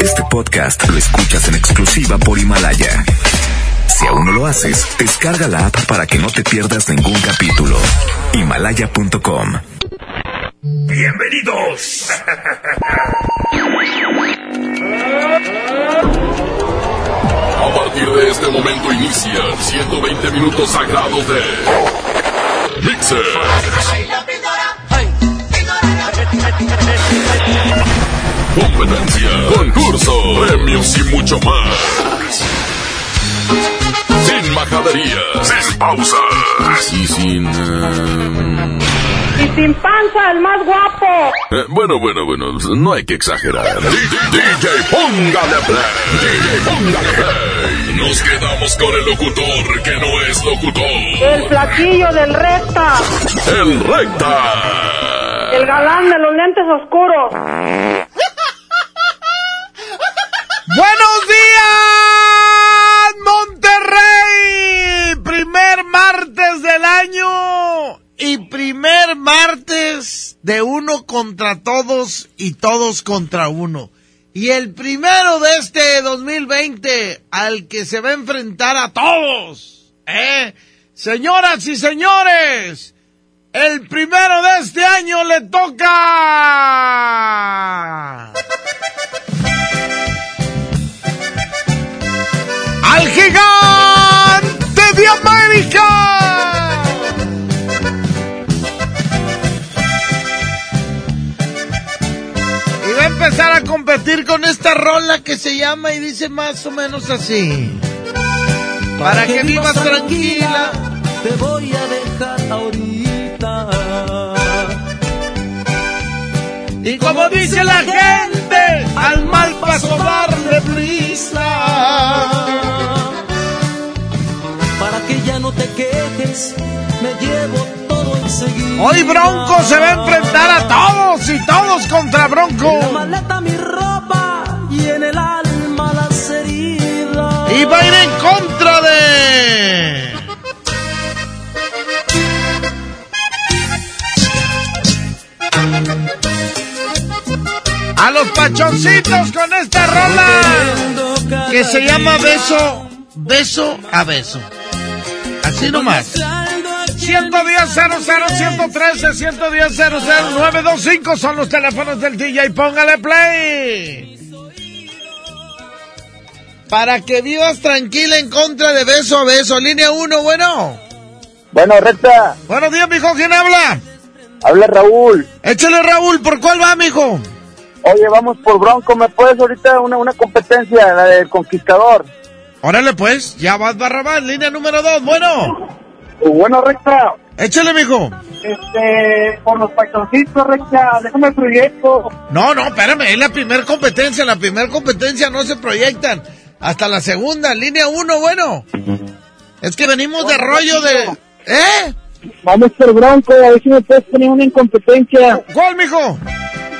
Este podcast lo escuchas en exclusiva por Himalaya. Si aún no lo haces, descarga la app para que no te pierdas ningún capítulo. Himalaya.com. Bienvenidos. A partir de este momento inician 120 minutos sagrados de Mixer. Competencia, concurso, premios y mucho más. Sin majaderías, sin pausas y sin... eh, Y sin panza, el más guapo. eh, bueno, bueno, bueno, no hay que exagerar. DJ, póngale play. DJ, póngale play. Nos quedamos con el locutor que no es locutor. El flaquillo del recta. El recta. El galán de los lentes oscuros. Martes de uno contra todos y todos contra uno. Y el primero de este 2020 al que se va a enfrentar a todos. ¿eh? Señoras y señores, el primero de este año le toca al gigante de América. Empezar a competir con esta rola que se llama y dice más o menos así. Para que vivas tranquila. te voy a dejar ahorita. Y como dice la gente, al mal paso darle prisa. Para que ya no te quejes, me llevo. Hoy Bronco se va a enfrentar a todos y todos contra Bronco. En la maleta mi ropa y en el alma las heridas. Y va a ir en contra de... A los pachoncitos con esta rola que se llama Beso, Beso a Beso. Así nomás. 110 00 113 110 00 925 son los teléfonos del DJ. Póngale play. Para que vivas tranquila en contra de beso a beso. Línea 1, bueno. Bueno, recta, Buenos días, mijo. ¿Quién habla? habla Raúl. Échale, Raúl. ¿Por cuál va, mijo? Oye, vamos por Bronco, ¿me puedes ahorita una, una competencia, la del Conquistador? Órale, pues. Ya vas, Barrabás. Línea número 2. Bueno. Bueno, recta, Échale, mijo. este, por los pachoncitos, recta, déjame el proyecto. No, no, espérame. Es la primera competencia. La primera competencia no se proyectan. Hasta la segunda. Línea 1, bueno. Es que venimos de rollo de... ¿Eh? Vamos por Bronco, a ver si me puedes poner una incompetencia. ¿Cuál, mijo?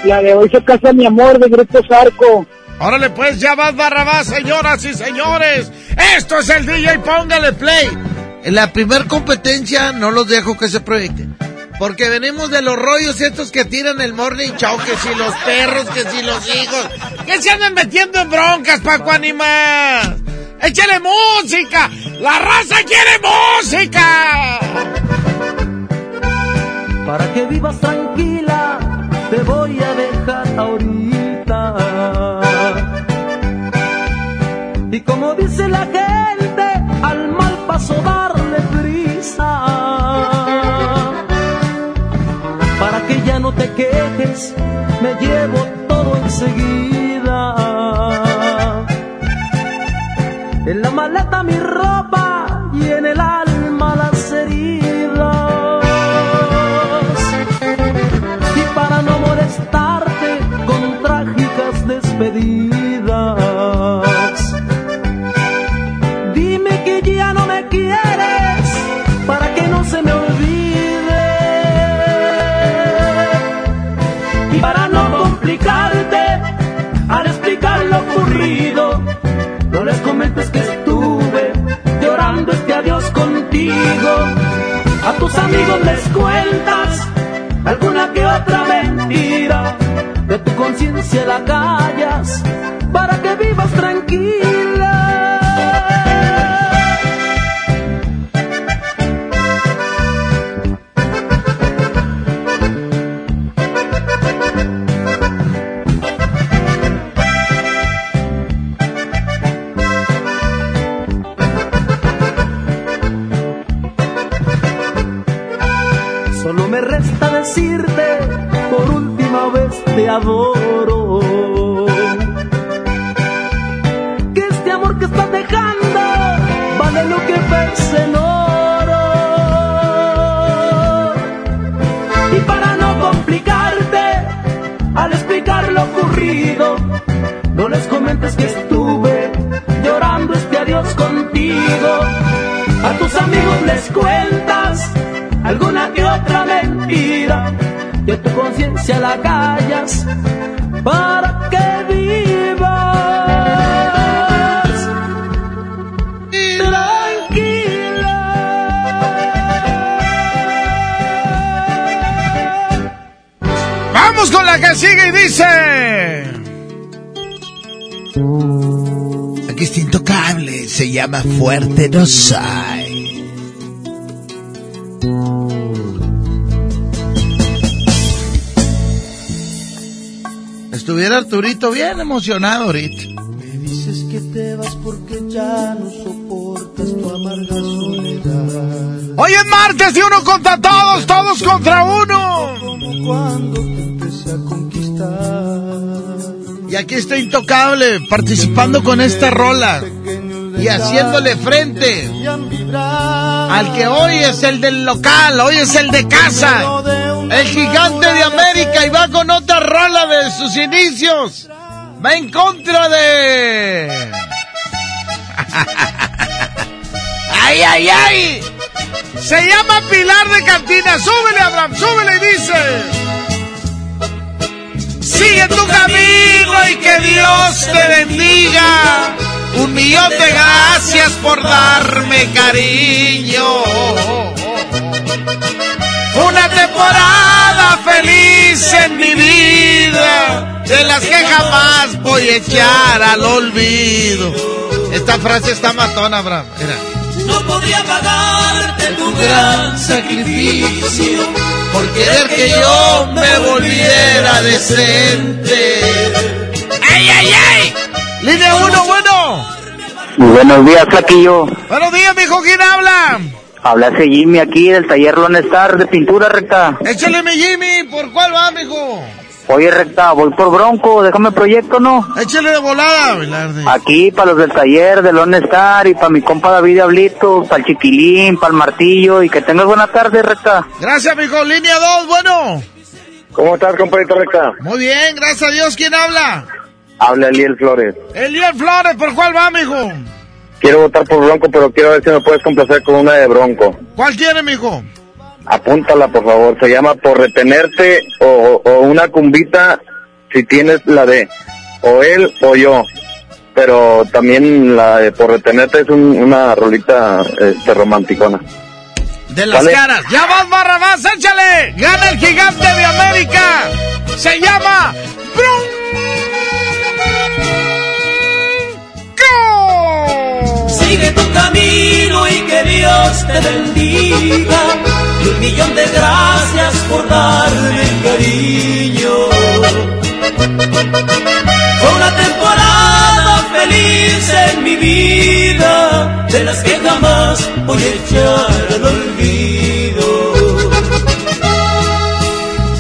La de hoy se casa mi amor de Grupo Zarco. Órale pues, ya vas Barrabás, señoras y señores. Esto es el DJ, póngale play. En la primer competencia no los dejo que se proyecten. Porque venimos de los rollos estos que tiran el morning show, que si los perros, que si los hijos. Que se andan metiendo en broncas, Paco Animas. ¡Échale música! ¡La raza quiere música! Para que vivas tranquila, te voy a dejar ahorita. Y como dice la gente, al mal paso darle no te quejes, me llevo todo enseguida. En la maleta mi ropa tus amigos les cuentas alguna que otra mentira, de tu conciencia la callas para que vivas tranquilo. No les comentes que estuve llorando este adiós contigo. A tus amigos les cuentas alguna que otra mentira y a tu conciencia la callas para que vivas tranquila. Vamos con la que sigue y dice. Se llama Fuerte No Soy. Estuviera Arturito bien emocionado ahorita. Me dices que te vas porque ya no soportas tu amarga soledad. Hoy es martes y uno contra todos, todos contra uno. Como cuando te empecé a conquistar. Y aquí está Intocable participando con esta rola y haciéndole frente al que hoy es el del local, hoy es el de casa, el gigante de América y va con otra rola de sus inicios. Va en contra de... ¡Ay, ay, ay! Se llama Pilar de Cantina. Súbele, Abraham, súbele y dice... Sigue tu camino y que Dios te bendiga. Un millón de gracias por darme cariño. Una temporada feliz en mi vida, de las que jamás voy a echar al olvido. Esta frase está matona, Abraham. No podría pagarte tu gran sacrificio Por querer que yo me volviera decente. ¡Ay, ay, ay! Línea 1, bueno. Muy buenos días, Flaquillo. Buenos días, mijo, ¿quién habla? Habla ese Jimmy aquí del taller Lone Star de pintura recta. Échale mi Jimmy, ¿por cuál va, mijo? Oye, recta, voy por Bronco, déjame proyecto, ¿no? Échale de volada, Velarde. Aquí, para los del taller de Lone Star y para mi compa David Diablito, para el Chiquilín, para el Martillo y que tengas buena tarde, recta. Gracias, mijo. Línea 2, bueno. ¿Cómo estás, compadrito recta? Muy bien, gracias a Dios. ¿Quién habla? Habla Eliel Flores. Eliel Flores, ¿por cuál va, mijo? Quiero votar por Bronco, pero quiero ver si me puedes complacer con una de Bronco. ¿Cuál quiere, mijo? Apúntala, por favor. Se llama Por Retenerte o, o una cumbita si tienes la de o él o yo. Pero también la de Por Retenerte es un- una rolita este, romanticona. De las Vale. caras. Ya vas, Barrabás, échale. Gana el gigante de América. Se llama Bronco. Sigue tu camino y que Dios te bendiga. Y un millón de gracias por darme cariño. Fue una temporada feliz en mi vida, de las que jamás voy a echar al olvido.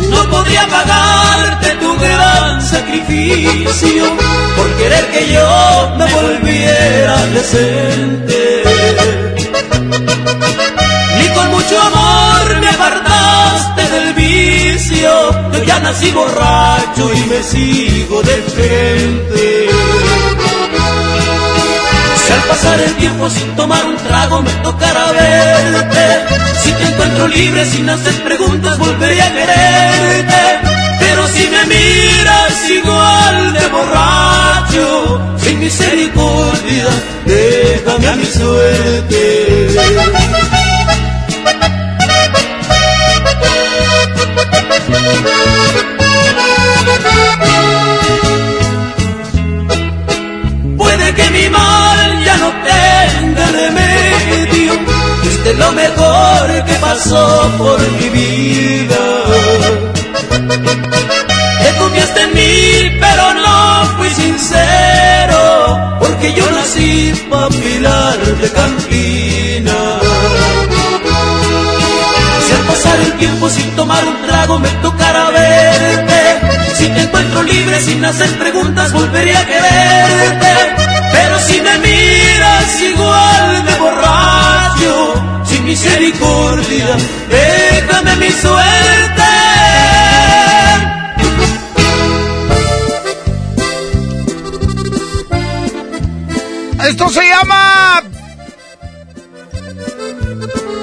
No podría gran sacrificio por querer que yo me volviera decente. Ni con mucho amor me apartaste del vicio, yo ya nací borracho y me sigo de frente. Si al pasar el tiempo sin tomar un trago me tocara verte, si te encuentro libre sin hacer preguntas volveré a quererte. Pero si me miras igual de borracho, sin misericordia, déjame a mi suerte. remedio, fuiste lo mejor que pasó por mi vida. Te confiaste en mí, pero no fui sincero, porque yo nací para pilar de Campina. Si al pasar el tiempo sin tomar un trago me tocara verte, si te encuentro libre sin hacer preguntas volveré a quererte, pero si me miras igual de borracho, sin misericordia, déjame mi suerte. Esto se llama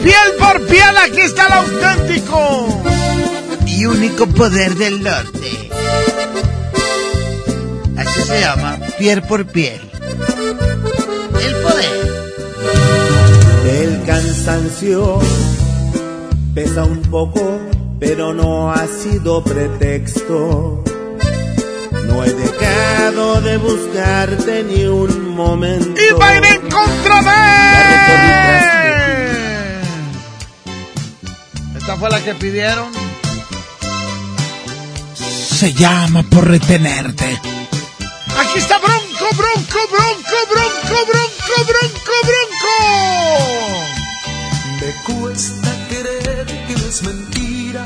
piel por piel. Aquí está el auténtico y único poder del norte. Así se llama piel por piel. Cansancio pesa un poco, pero no ha sido pretexto. No he dejado de buscarte ni un momento. Y va a ir en contra de. Esta fue la que pidieron. Se llama por retenerte. Aquí está Bronco, Bronco, Bronco, Bronco, Bronco, Bronco, Bronco. Me cuesta creer que no es mentira,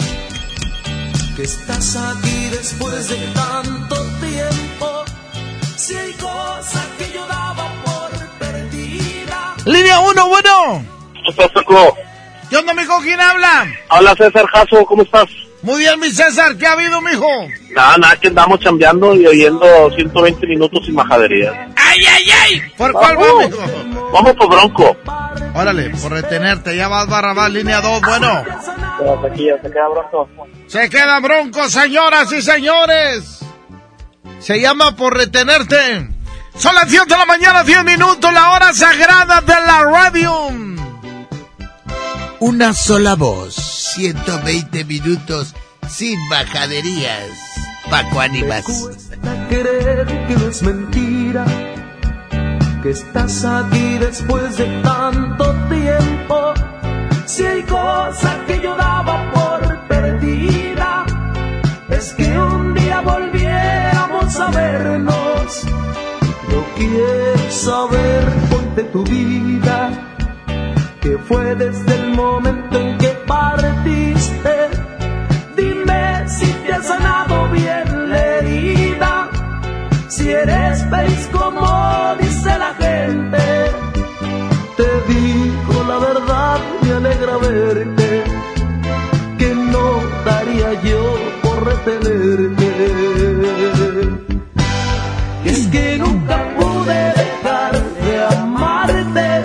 que estás aquí después de tanto tiempo. Si hay cosas que yo daba por perdida. Línea 1, bueno. ¿Qué estás, Paco? ¿Qué onda, mijo? ¿Quién habla? Habla César Jasso, ¿cómo estás? Muy bien, mi César. ¿Qué ha habido, mijo? Nada, nada, que andamos chambeando y oyendo 120 minutos sin majadería. ¡Ay, ay, ay! ¿Por cuál va, Vamos. mijo? Vamos por Bronco. Órale, por retenerte. Ya vas, Barrabás, línea 2. Bueno. Hasta aquí ya se queda Bronco. Se queda bronco, señoras y señores. Se llama por retenerte. Son las 10 de la mañana, 10 minutos, la hora sagrada de la radio. Una sola voz, 120 minutos sin bajaderías. Paco Ánimas. Cuesta creer que no es mentira, estás aquí después de tanto tiempo. Si hay cosas que yo daba por perdida, es que un día volviéramos a vernos. Yo quiero saber de tu vida, que fue desde el momento en que partiste. Dime si te has sanado bien la herida, si eres feliz como dice la gente. Te digo la verdad, me alegra verte, que no daría yo por retenerte. Es que nunca pude dejar de amarte,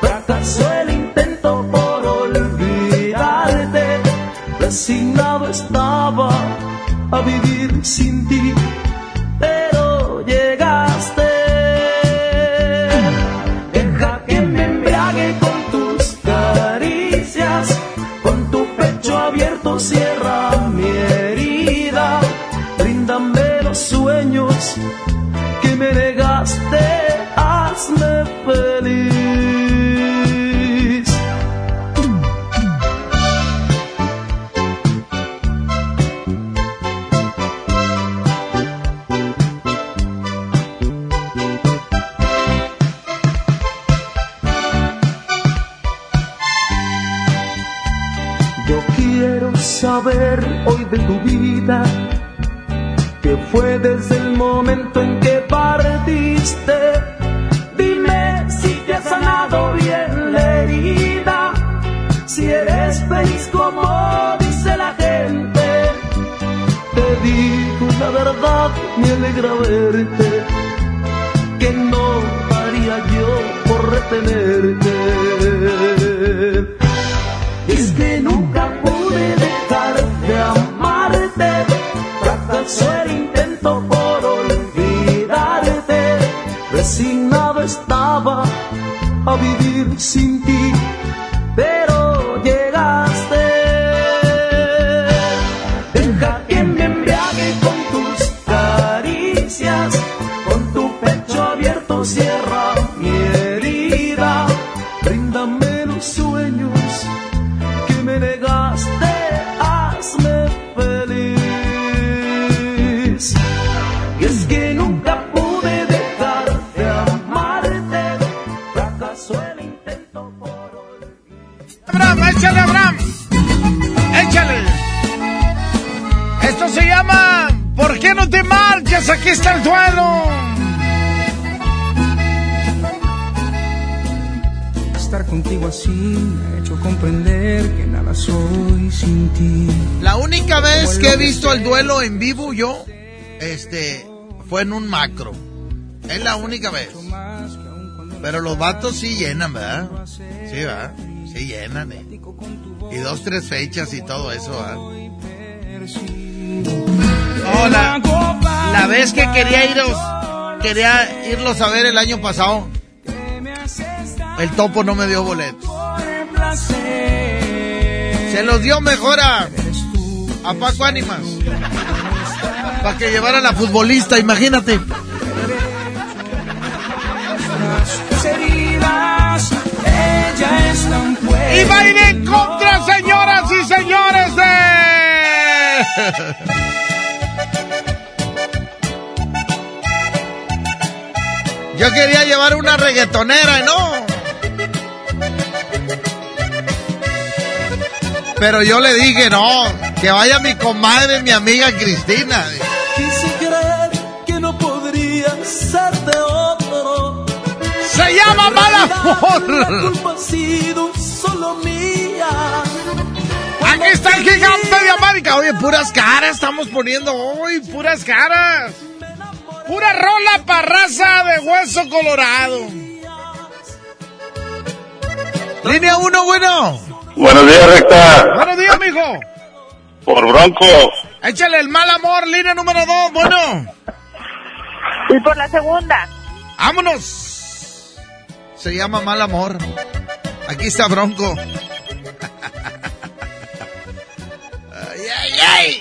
fracasó el intento por olvidarte, resignado estaba a vivir sin ti, de tu vida, que fue desde el momento en que partiste. Dime si te has sanado bien la herida, si eres feliz como dice la gente. Te digo la verdad, me alegra verte, que no haría yo por retenerte. Es que nunca amarte, fracasó el intento por olvidarte, resignado estaba a vivir sin ti, pero duelo en vivo yo, este, fue en un macro. Es la única vez. Pero los vatos sí llenan, ¿verdad? Sí, ¿verdad? Sí llenan, ¿eh? Y dos, tres fechas y todo eso, ¿verdad? Hola. La vez que quería iros, quería irlos a ver el año pasado, el topo no me dio boletos. Se los dio mejor a, a Paco Ánimas. Para que llevara a la futbolista, imagínate. Y va a ir en contra, señoras y señores de... Yo quería llevar una reggaetonera, ¿no? Pero yo le dije, no, que vaya mi comadre, mi amiga Cristina. Aquí está el gigante de América. Oye, puras caras estamos poniendo hoy, puras caras. Pura rola parraza de hueso colorado. Línea 1, bueno. Buenos días, recta. Buenos días, mijo. Por Bronco. Échale el mal amor, línea número 2, bueno. Y por la segunda. ¡Vámonos! Se llama mal amor. Aquí está Bronco. Ay, ay.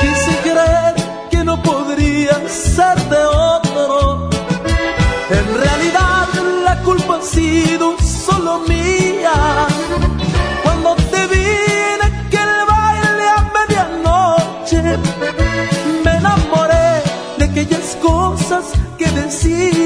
Quise creer que no podría ser de otro. En realidad la culpa ha sido solo mía. Que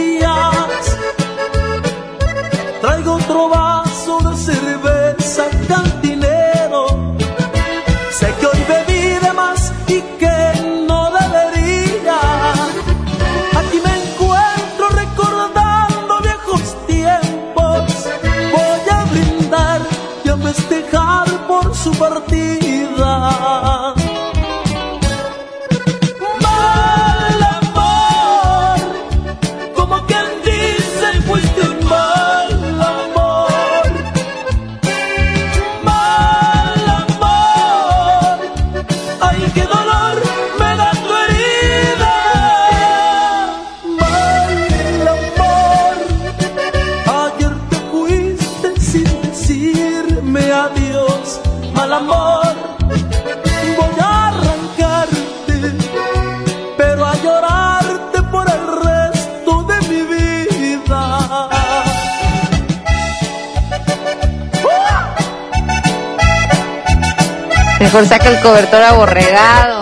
Mejor saca el cobertor aborregado.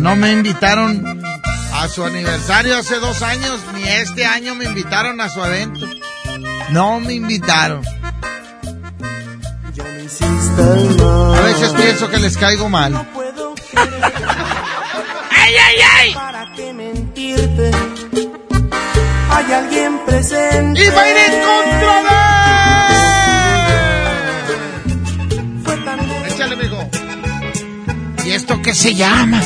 No me invitaron a su aniversario hace dos años, ni este año me invitaron a su evento. No me invitaron. A veces pienso que les caigo mal. ¡Ay, ay, ay! ¿Para qué mentirte? Hay alguien presente. ¡Y ¿Y esto qué se llama?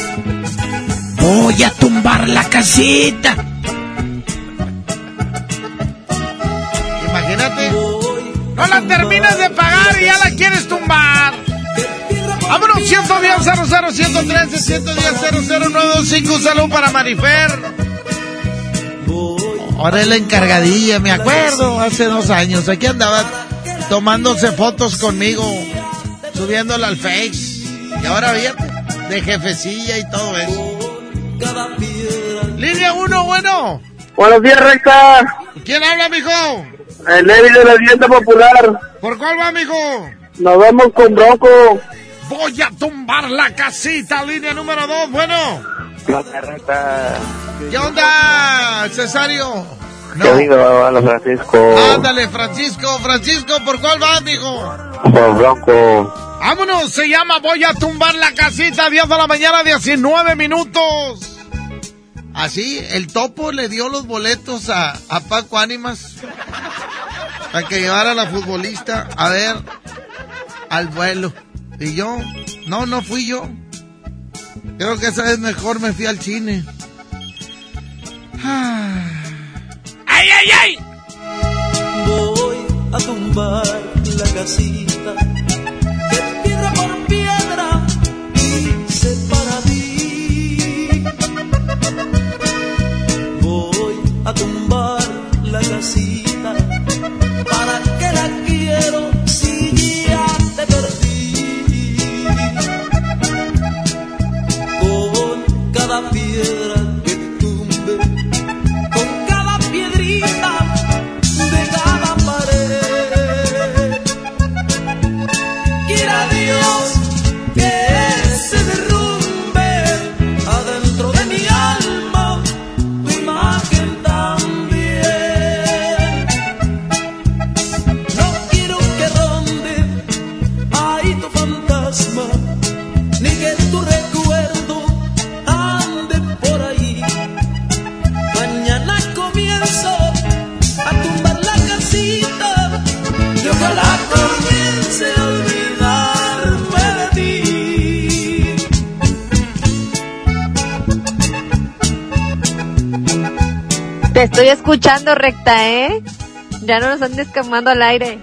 Voy a tumbar la casita. Imagínate. No la terminas de pagar y ya la quieres tumbar. Vámonos, 110 00 113 110 00925. Un saludo para Marifer. Ahora es la encargadilla, me acuerdo, hace dos años. Aquí andaba tomándose fotos conmigo, subiéndola al Face. Y ahora bien, de jefecilla y todo eso. Línea 1, bueno. Buenos días, recta. ¿Quién habla, mijo? El Levi de la Vivienda Popular. ¿Por cuál va, mijo? Nos vamos con Bronco. Voy a tumbar la casita, línea número 2, bueno. ¿Qué onda, Cesario? No. Francisco. Ándale, Francisco. Francisco, ¿por cuál va, mijo? Por Bronco. Vámonos, se llama Voy a tumbar la casita, 10 de la mañana, 19 minutos. Así, el topo le dio los boletos a, a Paco Ánimas para que llevara a la futbolista a ver al vuelo. Y yo, no, no fui yo. Creo que esa vez mejor me fui al cine. ¡Ay, ay, ay! Voy a tumbar la casita a tumbar la casita para estoy escuchando recta, ¿eh? Ya no nos andes quemando al aire.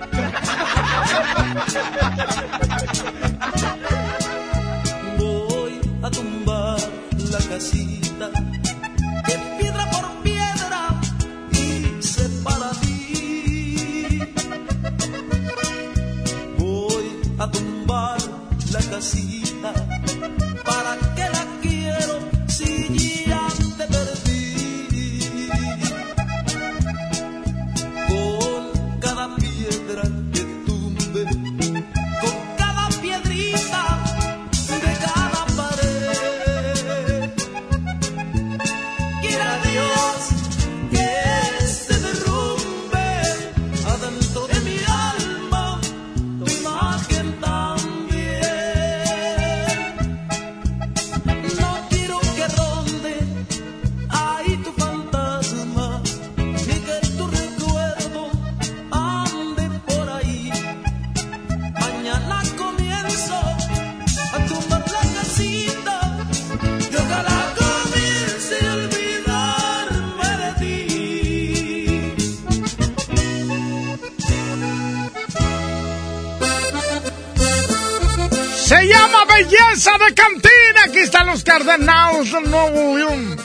Cardenales del Nuevo León.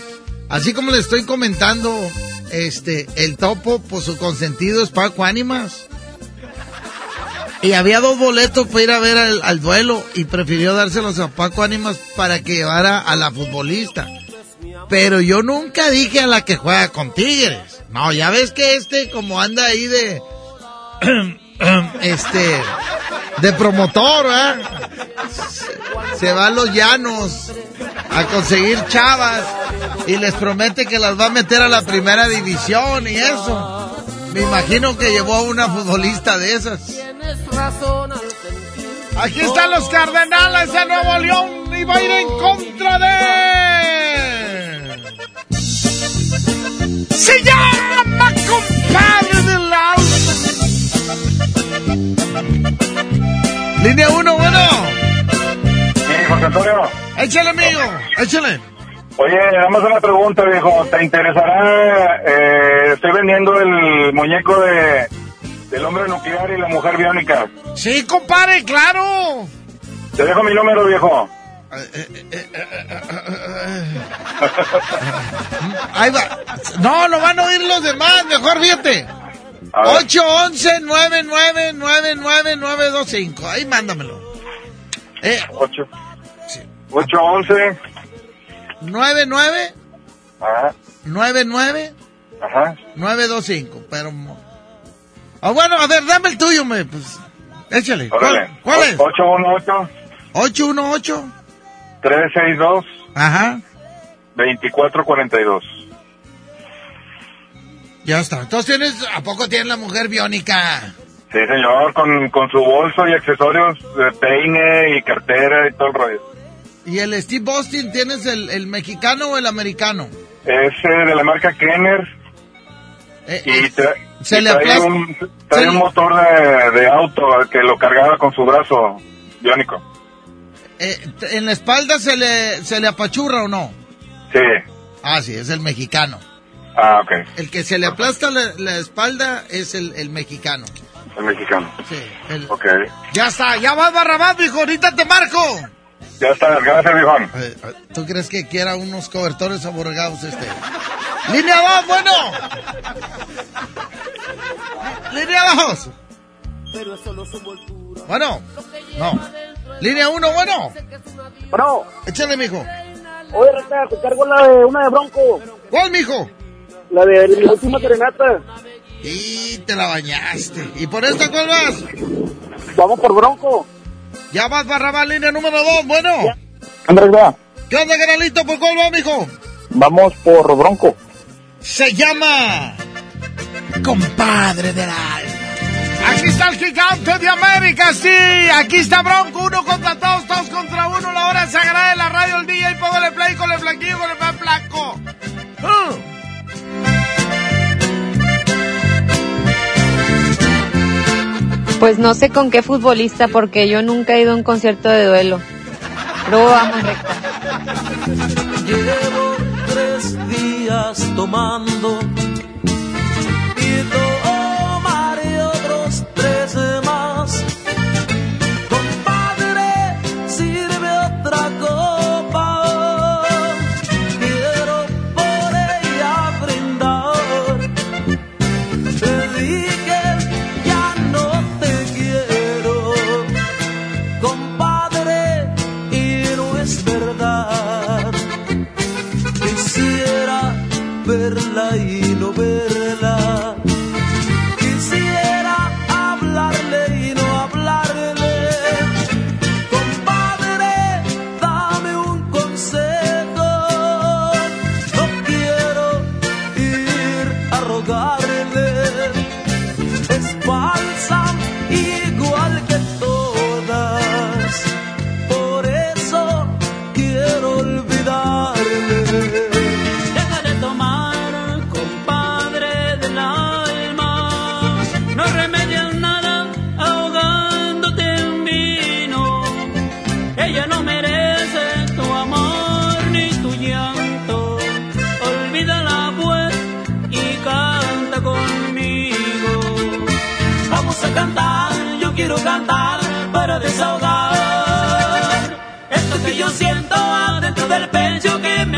Así como le estoy comentando, este, el topo, por su consentido es Paco Ánimas. Y había dos boletos para ir a ver al, duelo y prefirió dárselos a Paco Ánimas para que llevara a la futbolista. Pero yo nunca dije a la que juega con Tigres. No, ya ves que este como anda ahí de... este... de promotor, ¿eh? Se va a los llanos a conseguir chavas y les promete que las va a meter a la primera división y eso. Me imagino que llevó a una futbolista de esas. Aquí están los Cardenales de Nuevo León y va a ir en contra de... Se llama compadre del alma. Línea 1, bueno. Sí, José Antonio. Échale, amigo. Échale. Oye, nada más una pregunta, viejo. ¿Te interesará? Eh, estoy vendiendo el muñeco de del hombre nuclear y la mujer biónica. Sí, compadre, claro. Te dejo mi número, viejo. Ahí va. No, lo van a oír los demás. Mejor fíjate. A ver. 811-999-925. Ahí mándamelo. Eh, Ocho. 811. 99 Ajá. 99 Ajá. 925. Pero. Ah, bueno, a ver, dame el tuyo, me. Pues, échale. Órale. ¿Cuál, cuál es? 818 818. 362 Ajá. 2442. Ya está. Entonces tienes. ¿A poco tienes la mujer biónica? Sí, señor, con, con su bolso y accesorios de peine y cartera y todo el rollo. ¿Y el Steve Austin tienes el, el mexicano o el americano? Es de la marca Kenner Eh, y, eh, tra- se y le trae, un, trae se un motor de, de auto que lo cargaba con su brazo biónico. eh, ¿En la espalda se le, se le apachurra o no? Sí. Ah, sí, es el mexicano. Ah, ok. El que se le aplasta la, la espalda es el, el mexicano. El mexicano. Sí. el- Ok. Ya está, ya vas Barrabás, mijo, ahorita te marco. Ya está, gracias, viejón. ¿Tú crees que quiera unos cobertores aborregados este? Línea 2, bueno. Línea 2. Bueno. No. Línea 1, bueno. Bueno, Échale, mijo. oye, Recta, te cargo la de una de Bronco, ¿Cuál, mijo? la de mi última serenata. Y te la bañaste. ¿Y por esta cuál vas? Vamos por Bronco. Ya vas Barrabás, línea número 2, bueno. Andrés, va. ¿Qué onda, canalito? ¿Por cuál va, mijo? Vamos por Bronco. Se llama Compadre del Alma. Aquí está el gigante de América, sí. Aquí está Bronco, uno contra todos, todos contra uno. La hora sagrada de la radio, el DJ, póngale play con el blanquillo, con el más blanco. Uh. Pues no sé con qué futbolista, porque yo nunca he ido a un concierto de duelo. Pero vamos, recta. Llevo tres días tomando y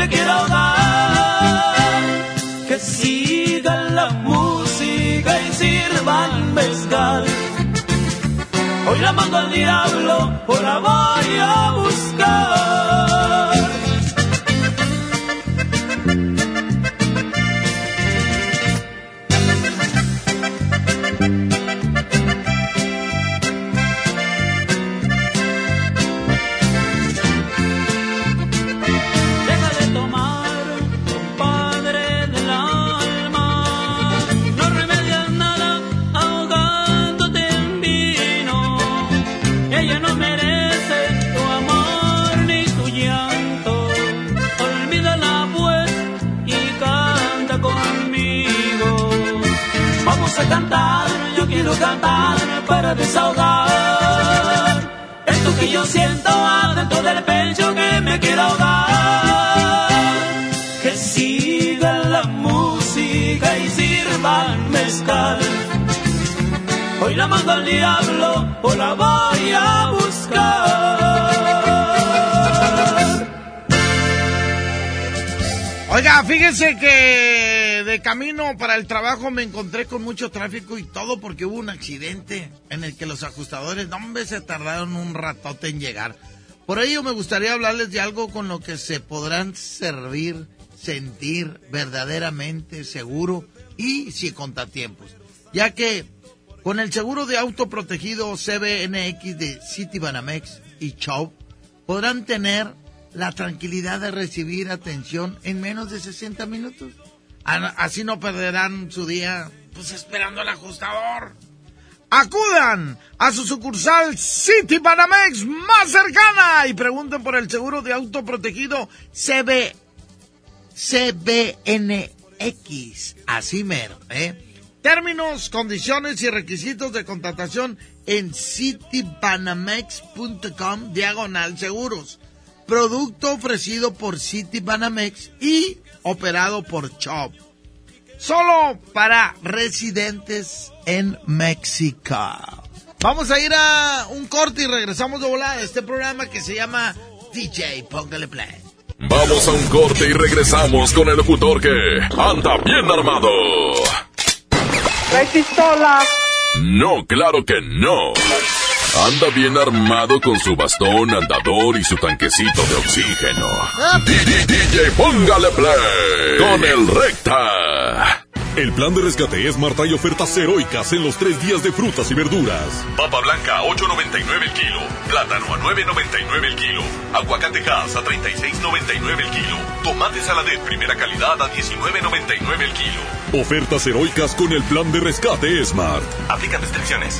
me quiero ahogar. Que siga la música y sirva el mezcal. Hoy la mando al diablo, la voy a buscar. Camino para el trabajo me encontré con mucho tráfico y todo porque hubo un accidente en el que los ajustadores, no se tardaron un ratote en llegar. Por ello me gustaría hablarles de algo con lo que se podrán servir, sentir verdaderamente seguro y sin contratiempos. Ya que con el seguro de auto protegido CBNX de Citibanamex y Chop podrán tener la tranquilidad de recibir atención en menos de 60 minutos. Así no perderán su día pues esperando al ajustador. Acudan a su sucursal City Banamex más cercana y pregunten por el seguro de auto protegido CB, CBNX. Así mero, ¿eh? Términos, condiciones y requisitos de contratación en citibanamex.com diagonal seguros. Producto ofrecido por City Banamex y operado por Chop. Solo para residentes en México. Vamos a ir a un corte y regresamos de volada a este programa que se llama DJ Póngale Play. Vamos a un corte y regresamos con el locutor que anda bien armado. ¿Trae pistola? No, claro que no. Anda bien armado con su bastón andador y su tanquecito de oxígeno. DJ, póngale play con el recta. El plan de rescate es Marta y ofertas heroicas en los tres días de frutas y verduras. Papa blanca a 8.99 el kilo. Plátano a 9.99 el kilo. Aguacatejas a 36.99 el kilo. Tomate saladet primera calidad a 19.99 el kilo. Ofertas heroicas con el plan de rescate Smart. Aplican restricciones.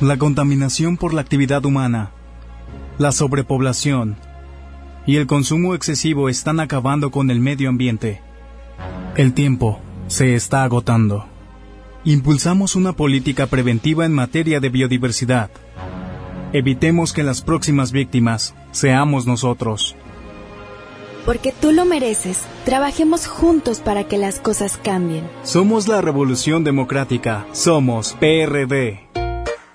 La contaminación por la actividad humana, la sobrepoblación y el consumo excesivo están acabando con el medio ambiente. El tiempo se está agotando. Impulsamos una política preventiva en materia de biodiversidad. Evitemos que las próximas víctimas seamos nosotros. Porque tú lo mereces, trabajemos juntos para que las cosas cambien. Somos la Revolución Democrática. Somos PRD.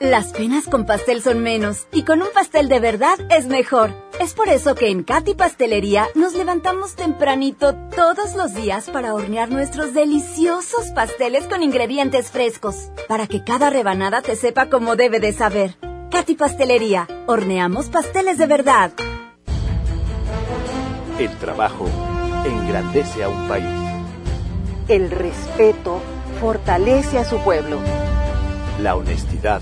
Las penas con pastel son menos y con un pastel de verdad es mejor. Es por eso que en Katy Pastelería nos levantamos tempranito todos los días para hornear nuestros deliciosos pasteles con ingredientes frescos, para que cada rebanada te sepa como debe de saber. Katy Pastelería, horneamos pasteles de verdad. El trabajo engrandece a un país. El respeto fortalece a su pueblo. La honestidad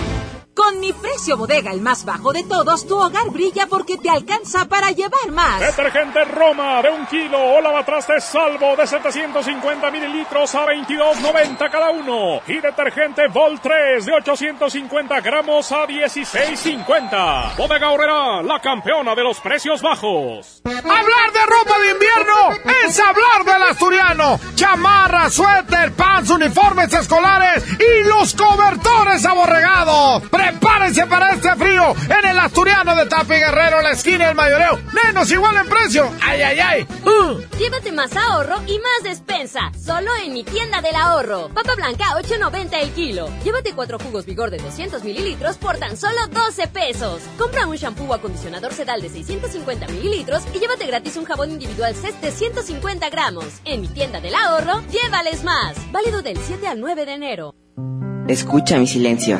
Con mi precio bodega, el más bajo de todos, tu hogar brilla porque te alcanza para llevar más. Detergente Roma de un kilo o lavatrastes salvo de 750 mililitros a 22.90 cada uno. Y detergente Vol 3 de 850 gramos a 16.50. Bodega Horrera, la campeona de los precios bajos. Hablar de ropa de invierno es hablar del asturiano. Chamarra, suéter, pants, uniformes escolares y los cobertores aborregados. Prepárense para este frío en el Asturiano de Tapi Guerrero, la esquina del mayoreo. Menos igual en precio. ¡Ay, ay, ay! Uh. Llévate más ahorro y más despensa. Solo en mi tienda del ahorro. Papa blanca, 8.90 el kilo. Llévate cuatro jugos vigor de 200 mililitros por tan solo 12 pesos. Compra un shampoo o acondicionador sedal de 650 mililitros y llévate gratis un jabón individual CES de 150 gramos. En mi tienda del ahorro, llévales más. Válido del 7 al 9 de enero. Escucha mi silencio.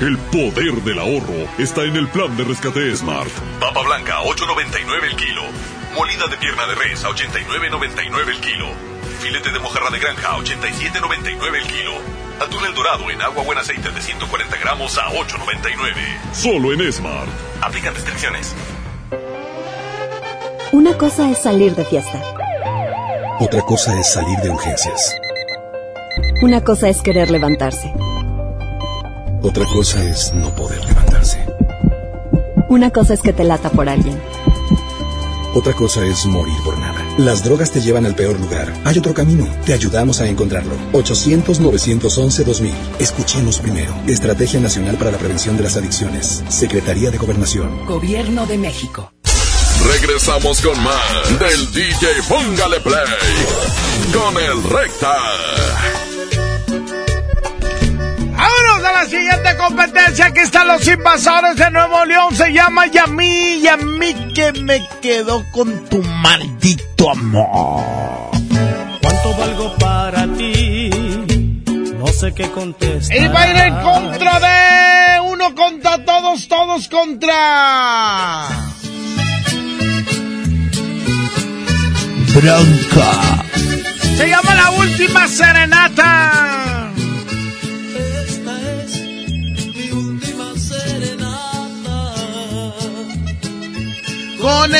El poder del ahorro está en el plan de rescate Smart. Papa blanca, 8.99 el kilo. Molida de pierna de res, a 89.99 el kilo. Filete de mojarra de granja, 87.99 el kilo. Atún el dorado en agua buen aceite de 140 gramos a 8.99. Solo en Smart. Aplican restricciones. Una cosa es salir de fiesta. Otra cosa es salir de urgencias. Una cosa es querer levantarse. Otra cosa es no poder levantarse. Una cosa es que te lata por alguien. Otra cosa es morir por nada. Las drogas te llevan al peor lugar. Hay otro camino. Te ayudamos a encontrarlo. 800-911-2000. Escuchemos primero. Estrategia Nacional para la Prevención de las Adicciones. Secretaría de Gobernación. Gobierno de México. Regresamos con más del DJ Póngale Play con el Recta. Siguiente competencia. Aquí están los invasores de Nuevo León. Se llama Yami. Yami que me quedó con tu maldito amor. ¿Cuánto valgo para ti? No sé qué contestar. Y va a ir en contra de uno contra todos, todos contra. Bronca. Se llama la última serenata.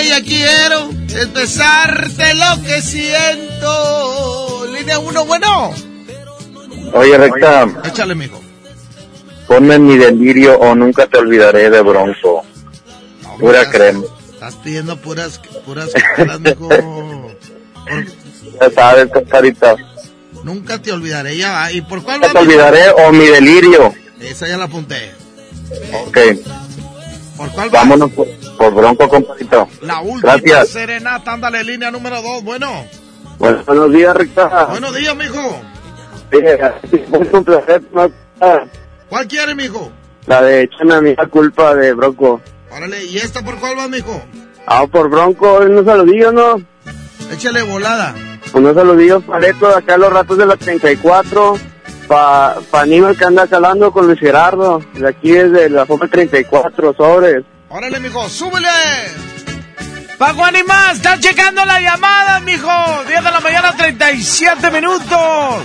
Ella quiero expresarte lo que siento. Línea uno, bueno. Oye, recta, Échale, mijo. ponme mi delirio o nunca te olvidaré de Bronco. Pura crema. Estás pidiendo puras, puras caras, mijo. Ya sabes, Cascarita. Nunca te olvidaré. Ya va. ¿Y por cuál va, te olvidaré o mi delirio. Esa ya la apunté. Ok. ¿Por cuál va? Vámonos por, por Bronco, compadrito. La última Gracias. serenata. Ándale, línea número dos. Bueno. Bueno, buenos días, recta. Buenos días, mijo. Es un placer. ¿no? ¿Cuál quiere, mijo? La de Échame a mí la culpa de Bronco. Órale, ¿y esta por cuál va, mijo? Ah, por Bronco, unos saludillos, ¿no? Échale volada. Unos saludillos para esto, acá los ratos de la 34. Pa, pa Aníbal que anda calando con Luis Gerardo. De aquí desde la forma 34, sobres. Órale, mijo, súbele. Paco Animal, están checando la llamada, mijo. 10 de la mañana, 37 minutos.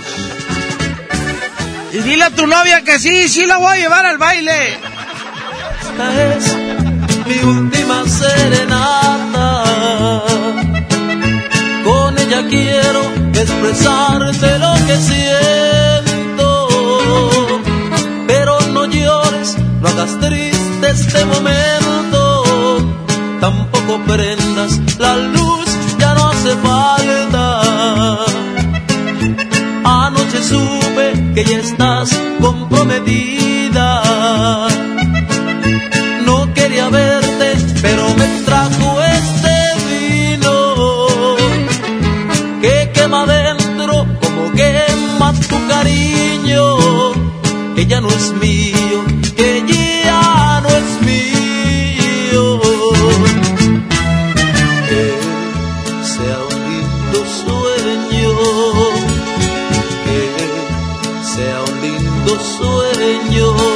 Y dile a tu novia que sí, sí la voy a llevar al baile. Esta es mi última serenata. Con ella quiero expresarte lo que siento. Pero no llores, no hagas triste este momento. Tampoco prendas la luz, ya no hace falta. Anoche supe que ya estás comprometida. No quería verte, pero me trajo este vino que quema dentro como quema tu cariño. Ya no es mío, sueño,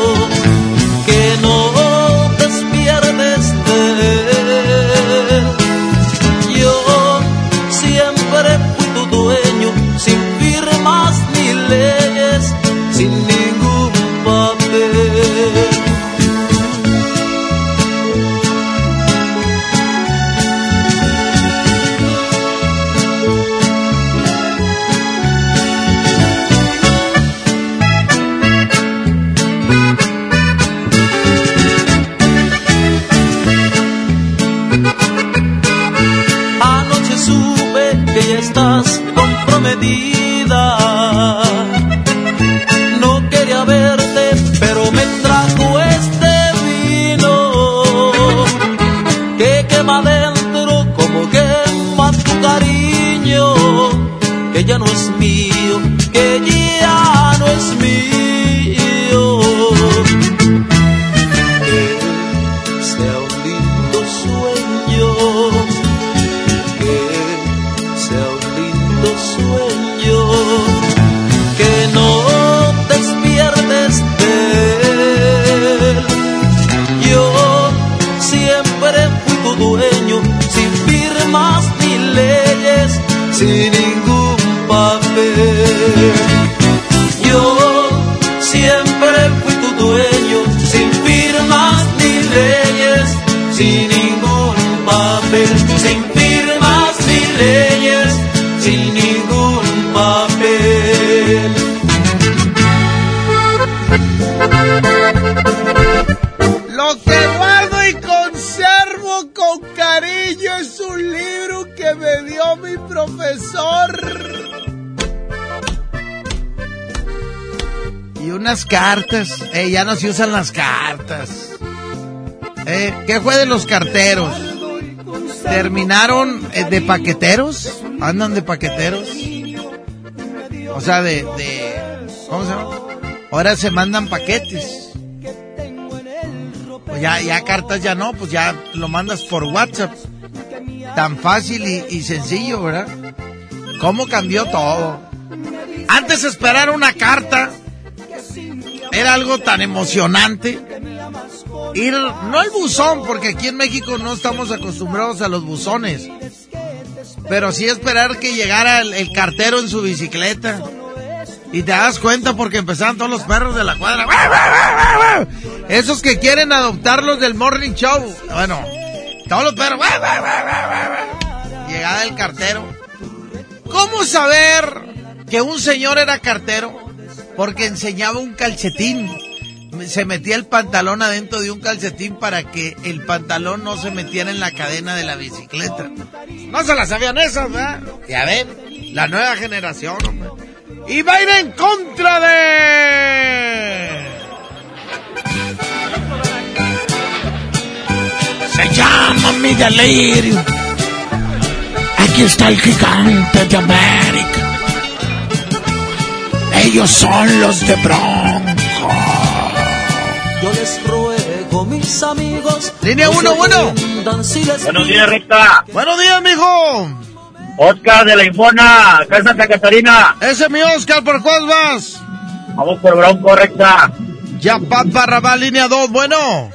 ya no es mío, que ya no es mío. Que sea un lindo sueño, que sea un lindo sueño, que no despiertes de él. Yo siempre fui tu dueño, sin firmas ni leyes, sin ningún siempre unas cartas. Eh, ya no se usan las cartas. Eh, ¿Qué fue de los carteros? ¿Terminaron eh, de paqueteros? ¿Andan de paqueteros? O sea, de, de... ¿Cómo se llama? Ahora se mandan paquetes. Pues ya, ya cartas ya no, pues ya lo mandas por WhatsApp. Tan fácil y, y sencillo, ¿verdad? ¿Cómo cambió todo? Antes esperar una carta era algo tan emocionante. Ir, no al buzón, porque aquí en México no estamos acostumbrados a los buzones. Pero sí esperar que llegara el, el cartero en su bicicleta. Y te das cuenta porque empezaban todos los perros de la cuadra. Esos que quieren adoptarlos del morning show. Bueno, todos los perros. Llegada el cartero. ¿Cómo saber que un señor era cartero? Porque enseñaba un calcetín. Se metía el pantalón adentro de un calcetín para que el pantalón no se metiera en la cadena de la bicicleta. No se la sabían esas, ¿verdad? Ya ven, la nueva generación, hombre. Y va a ir en contra de... Se llama mi delirio. Aquí está el gigante de América. Ellos son los de Bronco. Yo les ruego, mis amigos. Línea no se uno, bueno. Buenos días, Recta. Buenos días, mijo. Oscar de la Infona, acá en Santa Catarina. Ese es mi Oscar, ¿por cuál vas? Vamos por Bronco, Recta. Ya, Pat Barrabá, línea 2, bueno.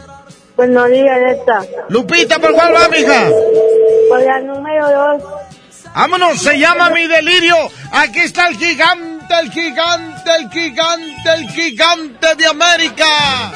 Buenos días, neta. Lupita, ¿por cuál va, mija? Por la número dos. Vámonos, se llama mi delirio. Aquí está el gigante, el gigante, el gigante, el gigante de América.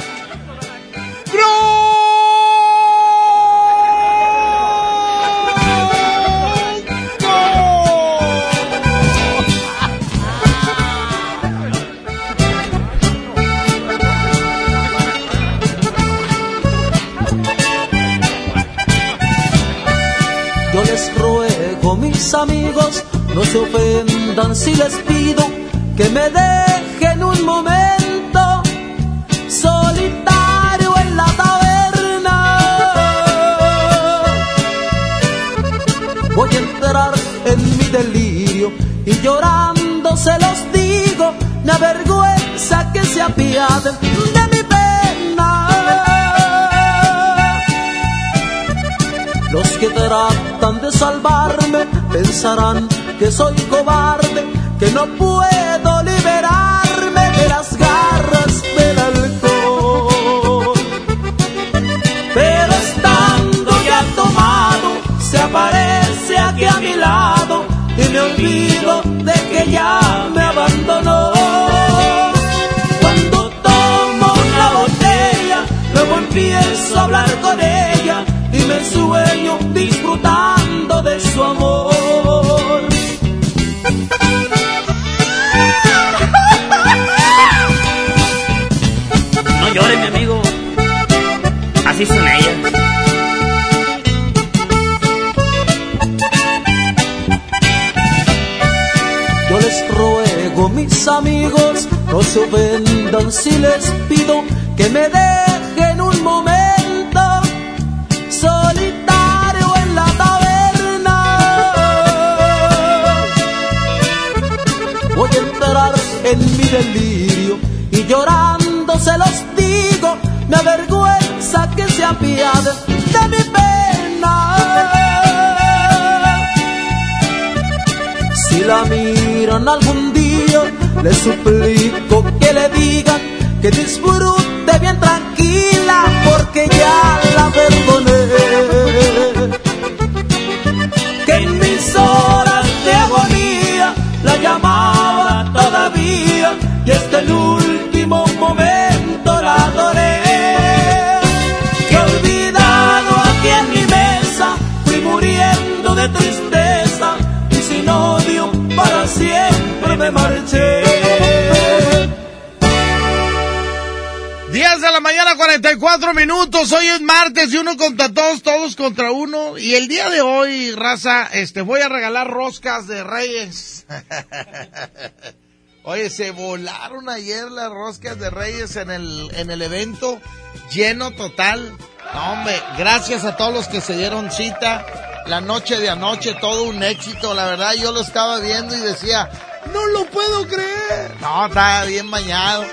Yo les ruego, mis amigos, no se ofendan si les pido que me dejen un momento solitario en la taberna. Voy a entrar en mi delirio y llorando se los digo, me avergüenza que se apiaden de mi pena. Los que tratan de salvarme pensarán que soy cobarde, que no puedo liberarme de las garras del alcohol. Pero estando ya tomado, se aparece aquí a mi lado y me olvido de que ya me abandonó. Cuando tomo una botella, luego empiezo a hablar con ella y me sueño disfrutando de su amor. Se ofendan si les pido que me dejen un momento solitario en la taberna. Voy a entrar en mi delirio y llorando se los digo, me avergüenza que se apiade de mi pena. Si la miran algún día, le suplico que le digan que disfrute bien tranquila, porque ya la perdoné. Que en mis horas de agonía la llamaba todavía, y hasta el último momento mañana, 44 minutos. Hoy es martes y uno contra todos, todos contra uno. Y el día de hoy, raza, este, voy a regalar roscas de Reyes. Oye, se volaron ayer las roscas de Reyes en el, en el evento, lleno total. No, hombre, gracias a todos los que se dieron cita. La noche de anoche, todo un éxito. La verdad, yo lo estaba viendo y decía, no lo puedo creer. No, estaba bien bañado.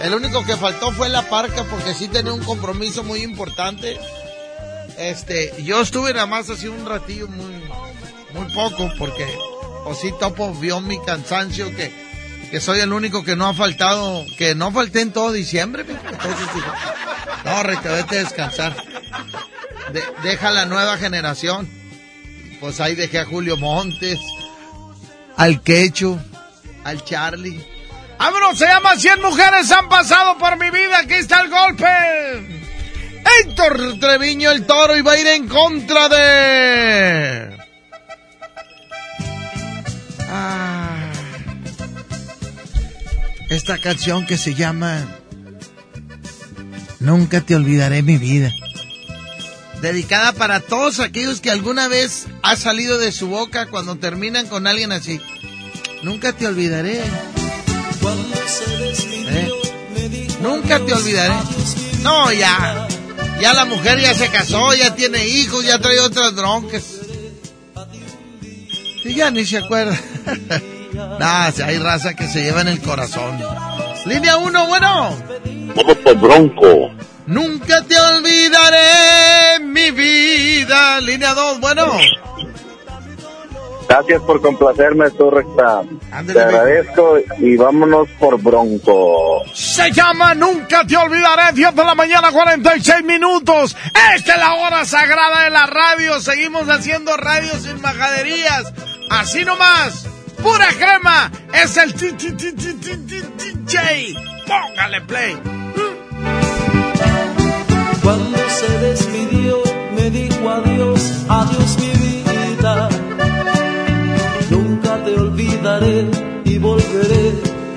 El único que faltó fue la parca porque sí tenía un compromiso muy importante. Este, yo estuve nada más así un ratillo muy, muy poco porque Osito Topo vio mi cansancio que, que soy el único que no ha faltado, que no falté en todo diciembre. Entonces dijo, no, Rete, vete a descansar. De- deja la nueva generación. Pues ahí dejé a Julio Montes, al Quecho, al Charlie. ¡Vámonos! Se llama 100 mujeres han pasado por mi vida. Aquí está el golpe. Héctor Treviño el toro y va a ir en contra de... Ah, esta canción que se llama Nunca te olvidaré mi vida. Dedicada para todos aquellos que alguna vez ha salido de su boca cuando terminan con alguien así. Nunca te olvidaré. ¿Eh? Nunca te olvidaré. No, ya. Ya la mujer ya se casó, ya tiene hijos, ya trae otras broncas. Y ya ni se acuerda. Nah, si hay raza que se lleva en el corazón. Línea 1, bueno. Vamos por Bronco. Nunca te olvidaré, mi vida. Línea 2, bueno. Gracias por complacerme, tú, Recta. Te agradezco y vámonos por Bronco. Se llama Nunca te olvidaré, 10 de la mañana, 46 minutos. Esta es la hora sagrada de la radio. Seguimos haciendo radio sin majaderías. Así nomás, pura crema. Es el DJ. Póngale play. Cuando se despidió,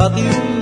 volveré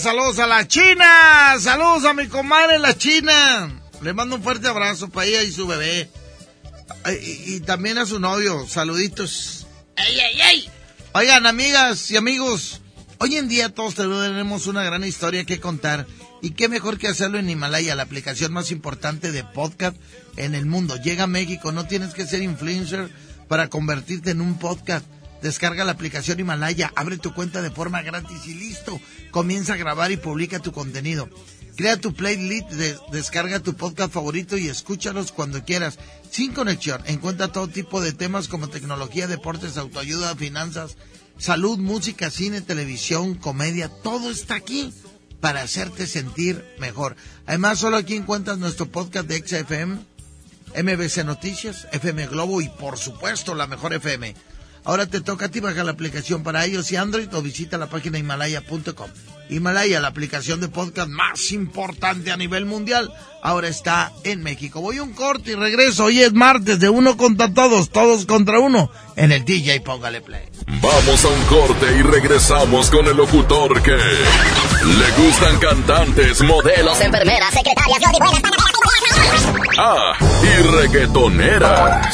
saludos a la China. Saludos a mi comadre la China. Le mando un fuerte abrazo para ella y su bebé. Y, y también a su novio. Saluditos. ¡Ey, ey, ey! Oigan, amigas y amigos, hoy en día todos tenemos una gran historia que contar. Y qué mejor que hacerlo en Himalaya, la aplicación más importante de podcast en el mundo. Llega a México, no tienes que ser influencer para convertirte en un podcast. Descarga la aplicación Himalaya, abre tu cuenta de forma gratis y listo. Comienza a grabar y publica tu contenido. Crea tu playlist, de- descarga tu podcast favorito y escúchalos cuando quieras. Sin conexión, encuentra todo tipo de temas como tecnología, deportes, autoayuda, finanzas, salud, música, cine, televisión, comedia. Todo está aquí para hacerte sentir mejor. Además, solo aquí encuentras nuestro podcast de XFM, MBC Noticias, FM Globo y por supuesto la mejor FM. Ahora te toca a ti bajar la aplicación para iOS y Android o visita la página himalaya.com. Himalaya, la aplicación de podcast más importante a nivel mundial, ahora está en México. Voy a un corte y regreso. Hoy es martes de uno contra todos, todos contra uno, en el DJ Póngale Play. Vamos a un corte y regresamos con el locutor que le gustan cantantes, modelos, enfermeras, secretarias, ah, y reggaetoneras.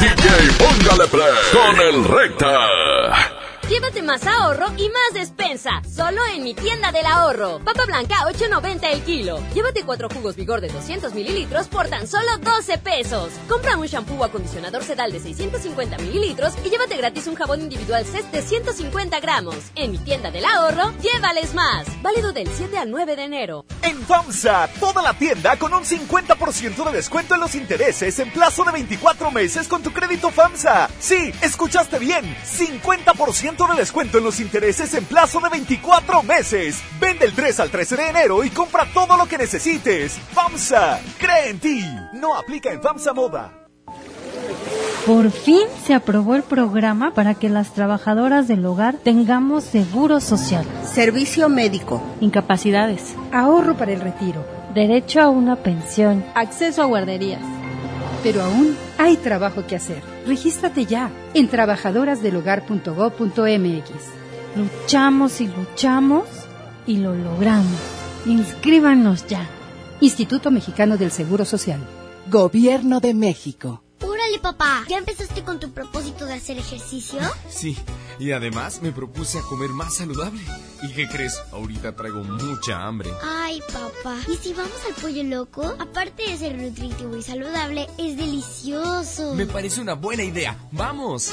DJ Póngale Play con el recta. Llévate más ahorro y más despensa. Solo en mi tienda del ahorro. Papa blanca, 8.90 el kilo. Llévate cuatro jugos vigor de 200 mililitros por tan solo 12 pesos. Compra un shampoo o acondicionador sedal de 650 mililitros y llévate gratis un jabón individual CES de 150 gramos. En mi tienda del ahorro, llévales más. Válido del 7 al 9 de enero. En FAMSA, toda la tienda con un 50% de descuento en los intereses en plazo de 24 meses con tu crédito FAMSA. Sí, escuchaste bien, 50% de descuento en los intereses en plazo de 24 meses. Vende el 3 al 13 de enero y compra todo lo que necesites. FAMSA, cree en ti. No aplica en FAMSA Moda. Por fin se aprobó el programa para que las trabajadoras del hogar tengamos seguro social, Servicio médico. incapacidades, ahorro para el retiro, derecho a una pensión, acceso a guarderías. Pero aún hay trabajo que hacer. Regístrate ya en trabajadorasdelhogar.gov.mx. Luchamos y luchamos y lo logramos. Inscríbanos ya. Instituto Mexicano del Seguro Social. Gobierno de México. Órale, papá, ¿ya empezaste con tu propósito de hacer ejercicio? Sí, y además me propuse a comer más saludable. ¿Y qué crees? Ahorita traigo mucha hambre. Ay, papá, ¿y si vamos al pollo loco? Aparte de ser nutritivo y saludable, es delicioso. Me parece una buena idea. ¡Vamos!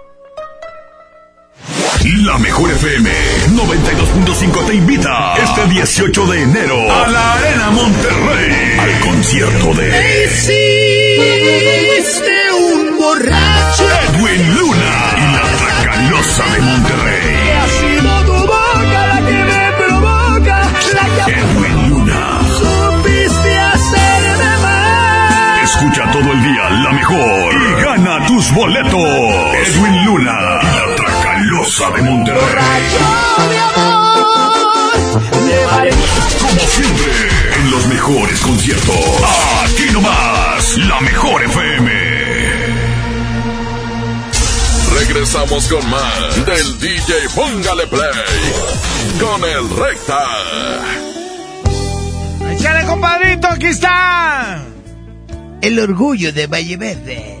La mejor FM 92.5 te invita este 18 de enero a la Arena Monterrey al concierto de Hiciste un borracho. Edwin Luna y la Tracalosa de Monterrey. Ha sido tu boca la que me provoca. La que Edwin Luna. supiste hacerme mal. Escucha todo el día la mejor y gana tus boletos. Edwin Luna Tracalosa de Monterrey. Como siempre, en los mejores conciertos. Aquí nomás, la mejor FM. Regresamos con más del DJ Póngale Play con el Recta. ¡Échale, compadrito! ¡Aquí está! El orgullo de Valle Verde.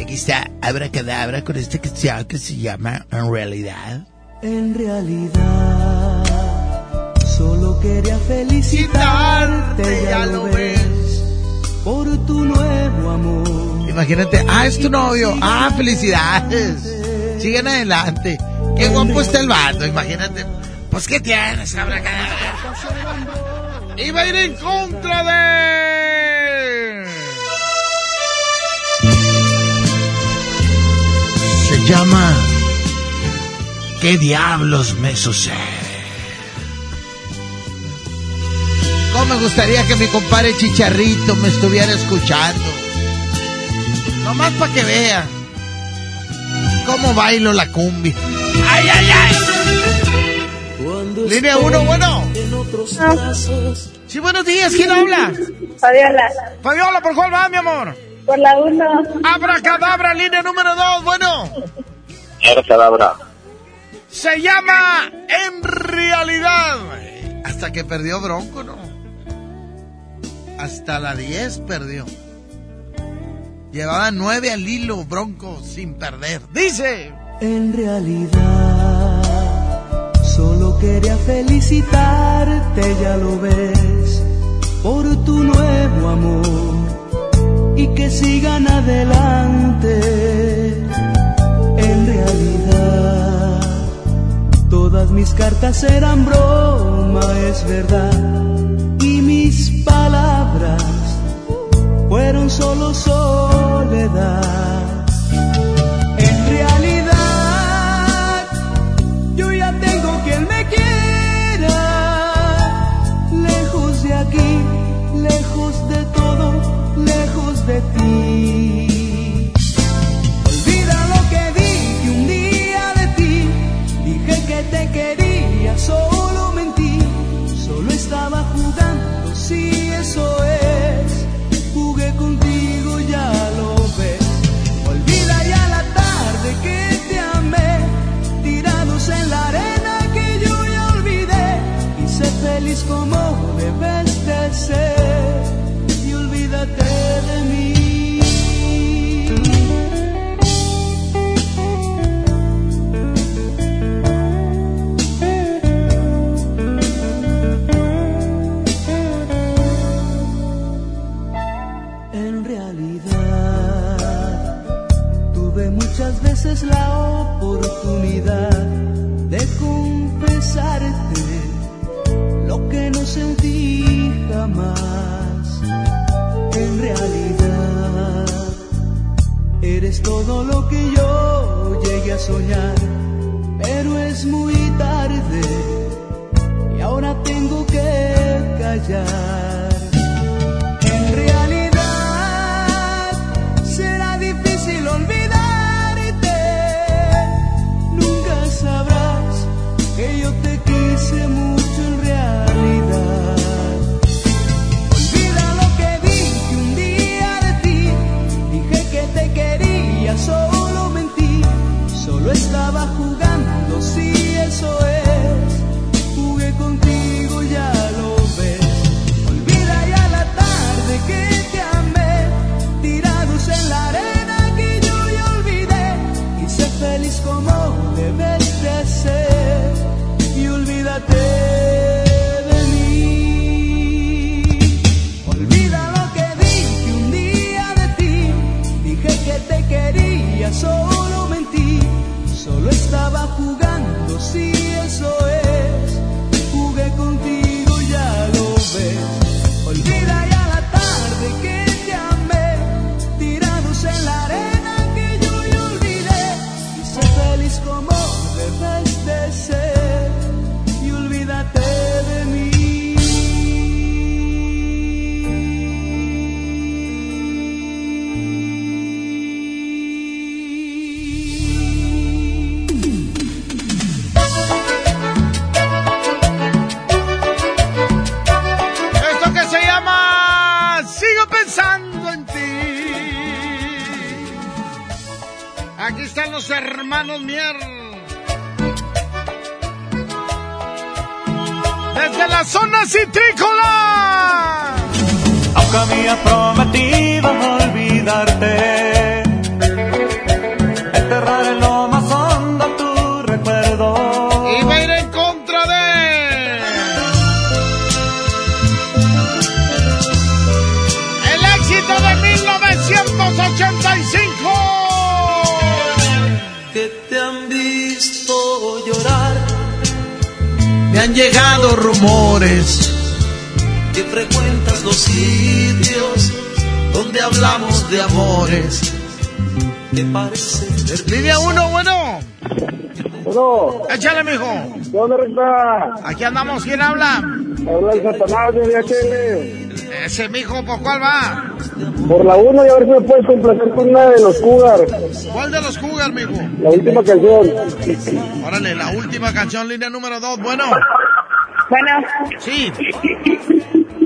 Aquí está Abracadabra con esta canción que se llama En realidad. En realidad, solo quería felicitarte, ya, lo ves, por tu nuevo amor. Imagínate, ah, es tu novio, ah, felicidades. Sigan adelante. Qué guapo está el vato, imagínate. Pues, ¿qué tienes, Abracadabra? Iba a ir en contra de llama ¿Qué diablos me sucede? ¿Cómo me gustaría que mi compadre Chicharrito me estuviera escuchando? Nomás para que vea cómo bailo la cumbia. ¡Ay, ay, ay! Línea 1, bueno. Ah. Sí, buenos días, ¿quién habla? Fabiola. Fabiola, ¿por cuál va, mi amor? Por la 1. Abracadabra, línea número 2, bueno. Abracadabra. Se llama En realidad. Hasta que perdió Bronco, ¿no? Hasta la 10 perdió. Llevaba 9 al hilo Bronco sin perder. Dice. En realidad, solo quería felicitarte, ya lo ves, por tu nuevo amor y que sigan adelante. En realidad, todas mis cartas eran broma, es verdad, y mis palabras fueron solo soledad. a soñar, pero es muy tarde y ahora tengo que callar. So. me desde que frecuentas los sitios donde hablamos de amores. ¿Te parece? Línea 1, bueno. Bueno. Échale, mijo. ¿Qué onda, Recta? Aquí andamos, ¿quién habla? Habla el Satanás de DHL. Ese mijo, ¿por cuál va? Por la 1 y a ver si me puedes complacer con una de los Cougar. ¿Cuál de los Cougar, mijo? La última canción. Órale, la última canción, línea número 2, bueno. Bueno. Sí.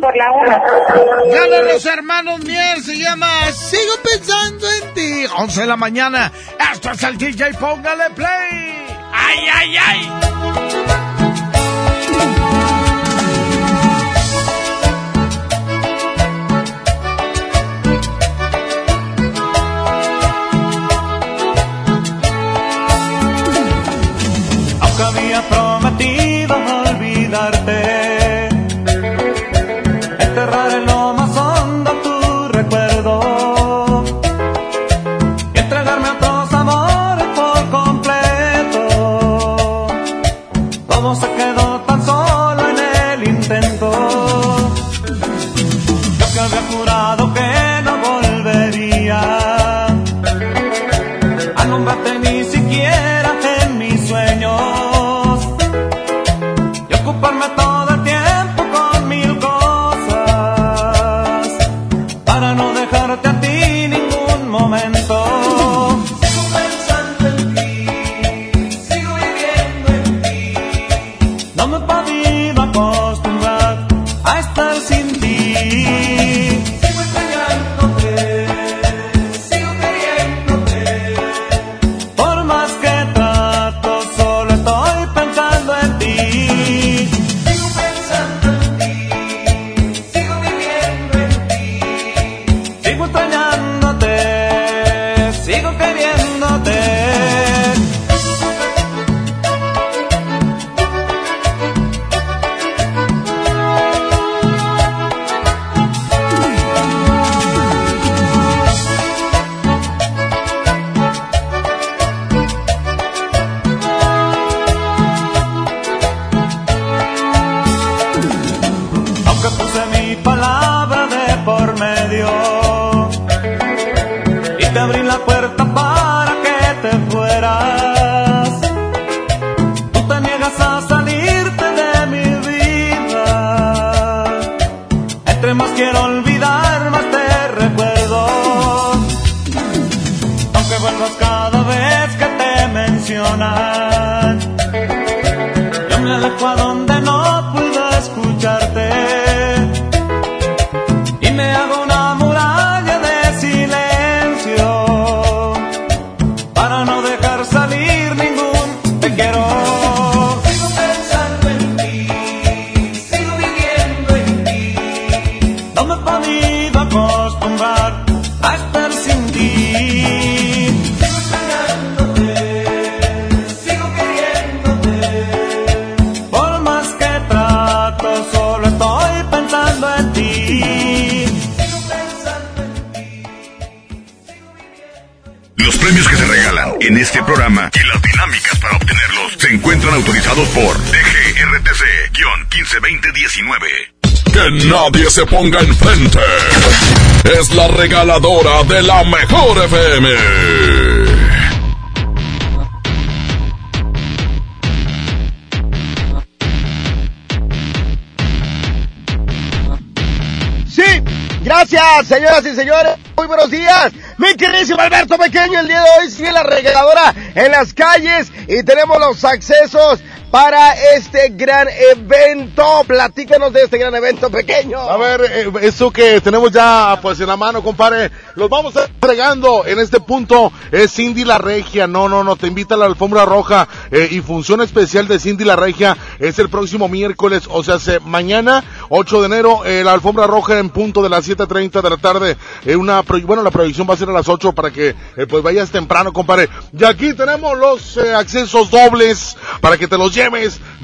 Por la 1. Gana los hermanos Mier, se llama Sigo pensando en ti. 11 de la mañana. Esto es el DJ, póngale play. ¡Ay, ay, ay! Aunque había nadie se ponga enfrente. Es la regaladora de la mejor FM. Sí, gracias, señoras y señores. Muy buenos días. Mi queridísimo Alberto Pequeño, el día de hoy sigue la regaladora en las calles y tenemos los accesos para este gran evento. Platícanos de este gran evento pequeño. A ver, eh, eso que tenemos ya pues en la mano, compadre, los vamos entregando en este punto. Es Cindy La Regia, no, no, no, te invita a la alfombra roja eh, y función especial de Cindy La Regia es el próximo miércoles, o sea, se, mañana, 8 de enero, eh, la alfombra roja en punto de las 7.30 de la tarde. Eh, una bueno, la proyección va a ser a las 8 para que pues vayas temprano, compadre. Y aquí tenemos los accesos dobles para que te los lleves.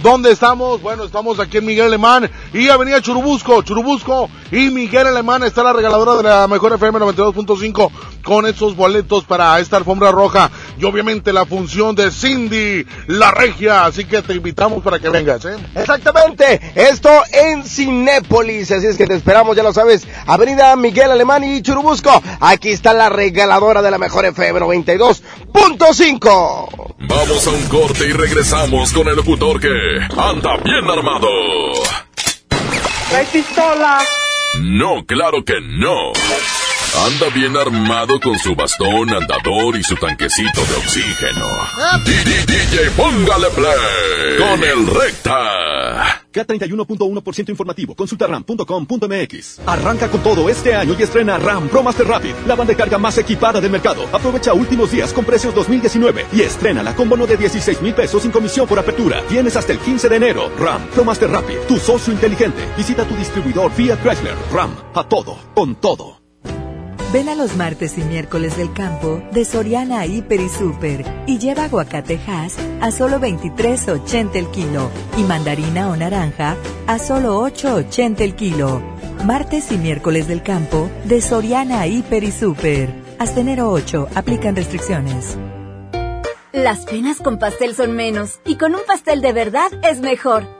¿Dónde estamos? Bueno, estamos aquí en Miguel Alemán y Avenida Churubusco, Churubusco y Miguel Alemán está la regaladora de la mejor FM 92.5 con estos boletos para esta alfombra roja. y obviamente la función de Cindy La Regia. Así que te invitamos para que vengas, ¿eh? Exactamente, esto en Cinépolis, así es que te esperamos, ya lo sabes, Avenida Miguel Alemán y Churubusco. Aquí está la regaladora de la mejor FM 92.5. Vamos a un corte y regresamos con el locutor que anda bien armado. ¿Trae pistola? No, claro que no. Anda bien armado con su bastón, andador y su tanquecito de oxígeno. DJ, póngale play con el recta. K31.1% informativo. Consulta ram.com.mx. Arranca con todo este año y estrena RAM Pro Master Rapid, la banda de carga más equipada del mercado. Aprovecha últimos días con precios 2019 y estrena con bono de 16 mil pesos sin comisión por apertura. Tienes hasta el 15 de enero. RAM Pro Master Rapid, tu socio inteligente. Visita tu distribuidor Fiat Chrysler. RAM, a todo, con todo. Ven a los martes y miércoles del campo de Soriana Hiper y Super y lleva aguacatejas a solo 23.80 el kilo y mandarina o naranja a solo 8.80 el kilo. Martes y miércoles del campo de Soriana Hiper y Super. Hasta enero 8 aplican restricciones. Las penas con pastel son menos y con un pastel de verdad es mejor.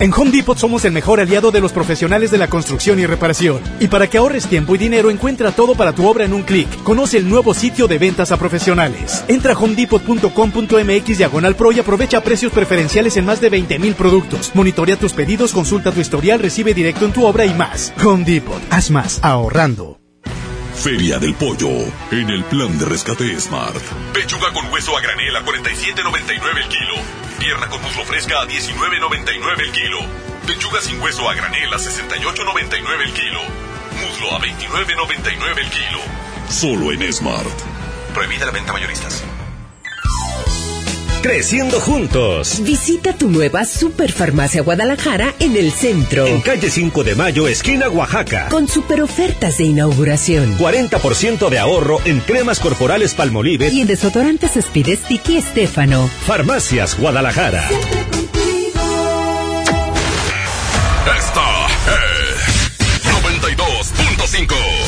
En Home Depot somos el mejor aliado de los profesionales de la construcción y reparación. Y para que ahorres tiempo y dinero, encuentra todo para tu obra en un clic. Conoce el nuevo sitio de ventas a profesionales. Entra a homedepot.com.mx diagonal pro y aprovecha precios preferenciales en más de 20.000 productos. Monitorea tus pedidos, consulta tu historial, recibe directo en tu obra y más. Home Depot. Haz más ahorrando. Feria del Pollo, en el plan de rescate Smart. Pechuga con hueso a granel a 47.99 el kilo. Pierna con muslo fresca a 19.99 el kilo. Pechuga sin hueso a granel a 68.99 el kilo. Muslo a 29.99 el kilo. Solo en Smart. Prohibida la venta mayoristas. Creciendo juntos. Visita tu nueva Superfarmacia Guadalajara en el centro. En calle 5 de Mayo, esquina Oaxaca. Con super ofertas de inauguración. 40% de ahorro en cremas corporales Palmolive. Y en desodorantes Spides Tiki Estefano. Farmacias Guadalajara. Esta es 92.5.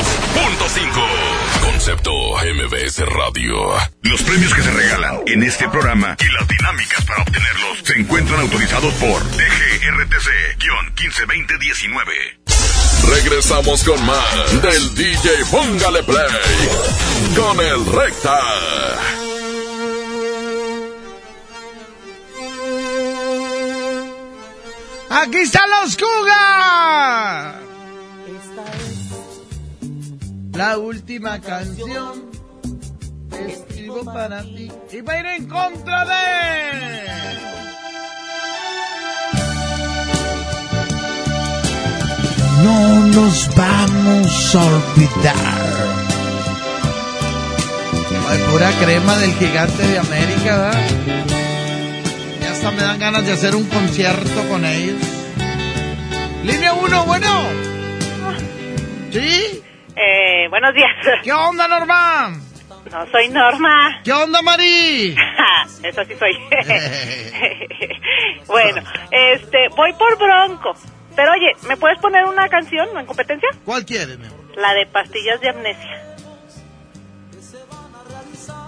Concepto MBS Radio. Los premios que se regalan en este programa y las dinámicas para obtenerlos se encuentran autorizados por DGRTC-152019. Regresamos con más del DJ Póngale Play con el Recta. Aquí están los Cougar. La última canción que escribo para ti y va a ir en contra de. No nos vamos a olvidar. Ay, pura crema del gigante de América, ¿verdad? Ya hasta me dan ganas de hacer un concierto con ellos. Línea 1, bueno. ¿Sí? Eh, buenos días. ¿Qué onda, Norma? No soy Norma. ¿Qué onda, Mari? Eso sí soy. bueno, este, voy por Bronco. Pero oye, ¿me puedes poner una canción en competencia? ¿Cuál quieres, mi amor? La de Pastillas de Amnesia.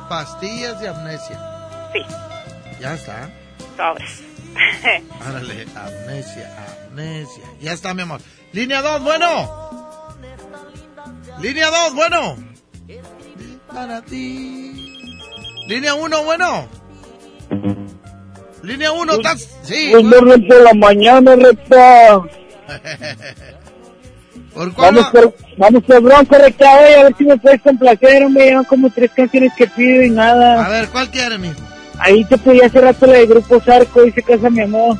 Pastillas de amnesia. Sí. Ya está. Sobres. Árale, amnesia, amnesia. Ya está, mi amor. Línea 2, bueno. Línea 2, bueno. Para ti. Línea 1, bueno. Línea 1, ¿estás? Sí. Un viernes por la mañana, recta. ¿Por cuál? Vamos por, vamos por Bronco, recta, oye, a ver si me puedes complacer, hombre, llevan como tres canciones que pido y nada. A ver, ¿cuál quieres, mijo? Ahí te pedí hace rato la de Grupo Zarco, dice Casa Mi Amor.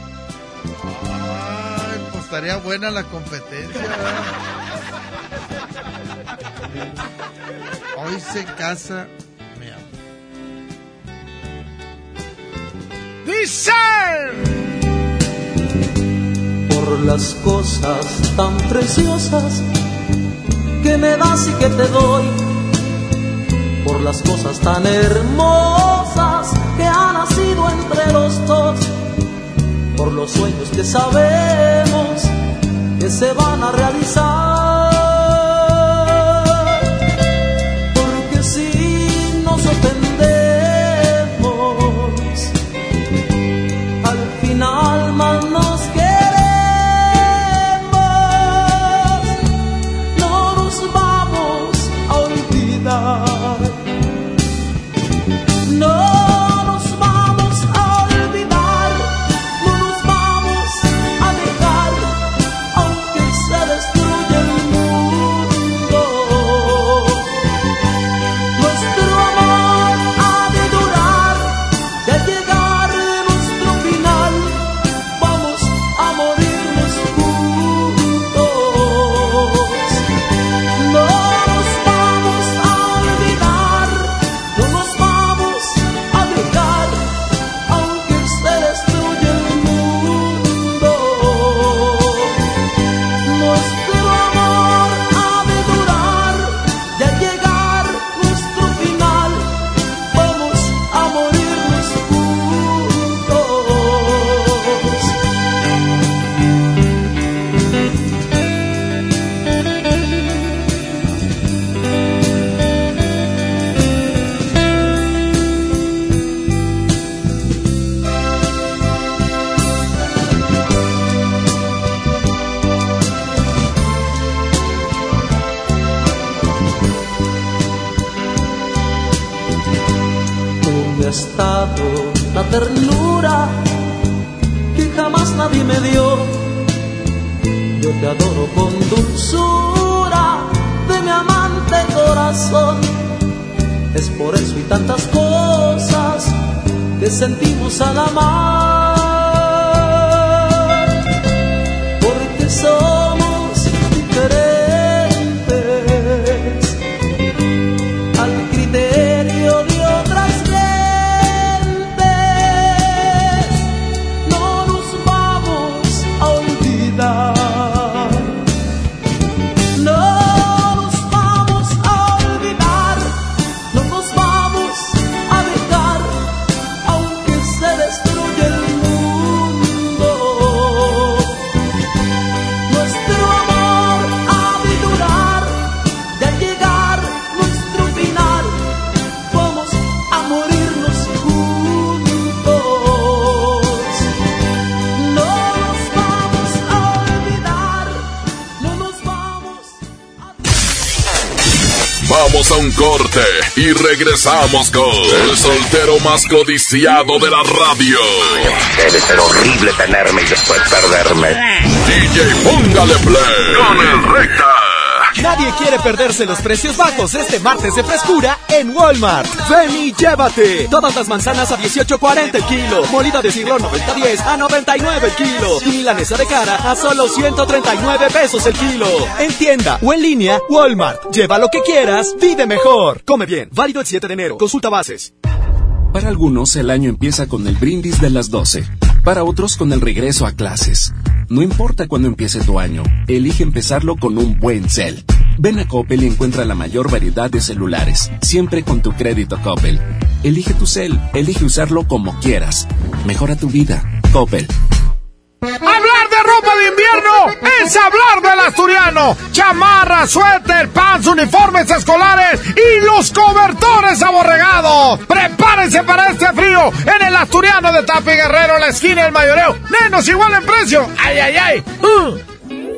Ay, pues estaría buena la competencia. ¿verdad? Hoy se casa mi amor. Dice por las cosas tan preciosas que me das y que te doy, por las cosas tan hermosas que han nacido entre los dos, por los sueños que sabemos regresamos con el soltero más codiciado de la radio. Debe ser horrible tenerme y después perderme. DJ Póngale Play con el recta. Nadie quiere perderse los precios bajos este martes de frescura en Walmart. Ven y llévate. Todas las manzanas a 18.40 el kilo. Molida de siglo 90.10 a 99 el kilo. Y milanesa de cara a solo 139 pesos el kilo. En tienda o en línea, Walmart. Lleva lo que quieras, vive mejor. Come bien. Válido el 7 de enero. Consulta bases. Para algunos el año empieza con el brindis de las 12. Para otros con el regreso a clases. No importa cuándo empiece tu año, elige empezarlo con un buen cel. Ven a Coppel y encuentra la mayor variedad de celulares, siempre con tu crédito Coppel. Elige tu cel, elige usarlo como quieras. Mejora tu vida. Coppel. Hablar de ropa de invierno es hablar del asturiano. Chamarra, suéter, pants, uniformes escolares y los cobertores aborregados. Prepárense para este frío en el asturiano de Tapi Guerrero, la esquina del mayoreo. Menos igual en precio. Ay, ay, ay. Uh.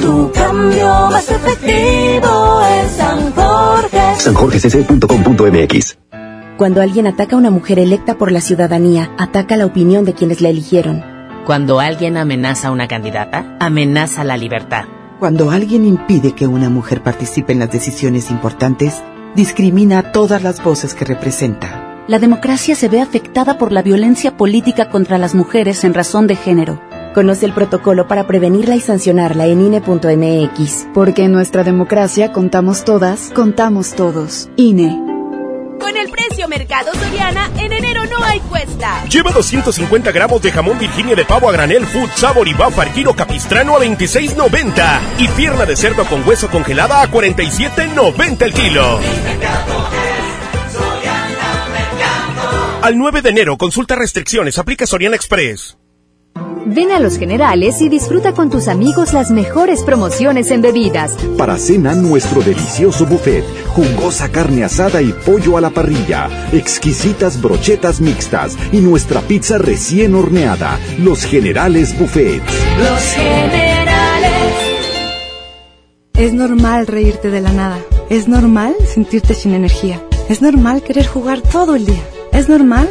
Tu cambio más efectivo es San Jorge. sanjorgecc.com.mx Cuando alguien ataca a una mujer electa por la ciudadanía, ataca la opinión de quienes la eligieron. Cuando alguien amenaza a una candidata, amenaza la libertad. Cuando alguien impide que una mujer participe en las decisiones importantes, discrimina a todas las voces que representa. La democracia se ve afectada por la violencia política contra las mujeres en razón de género. Conoce el protocolo para prevenirla y sancionarla en INE.mx. Porque en nuestra democracia contamos todas, contamos todos. INE. Con el precio Mercado Soriana, en enero no hay cuesta. Lleva 250 gramos de jamón Virginia de pavo a granel Food Sabor y Bafar Giro Capistrano a 26.90 y pierna de cerdo con hueso congelada a 47.90 el kilo. Al 9 de enero, consulta restricciones, aplica Soriana Express. Ven a Los Generales y disfruta con tus amigos las mejores promociones en bebidas. Para cena, nuestro delicioso buffet, jugosa carne asada y pollo a la parrilla, exquisitas brochetas mixtas y nuestra pizza recién horneada. Los Generales Buffet. Los Generales. Es normal reírte de la nada. Es normal sentirte sin energía. Es normal querer jugar todo el día. Es normal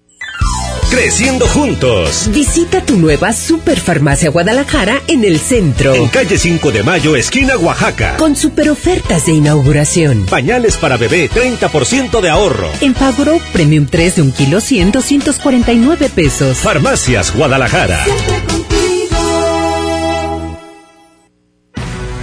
Creciendo juntos. Visita tu nueva Superfarmacia Guadalajara en el centro. En calle 5 de Mayo, esquina Oaxaca. Con super ofertas de inauguración. Pañales para bebé, 30% de ahorro. En Fagro, Premium 3 de un kilo 100, 249 pesos. Farmacias Guadalajara.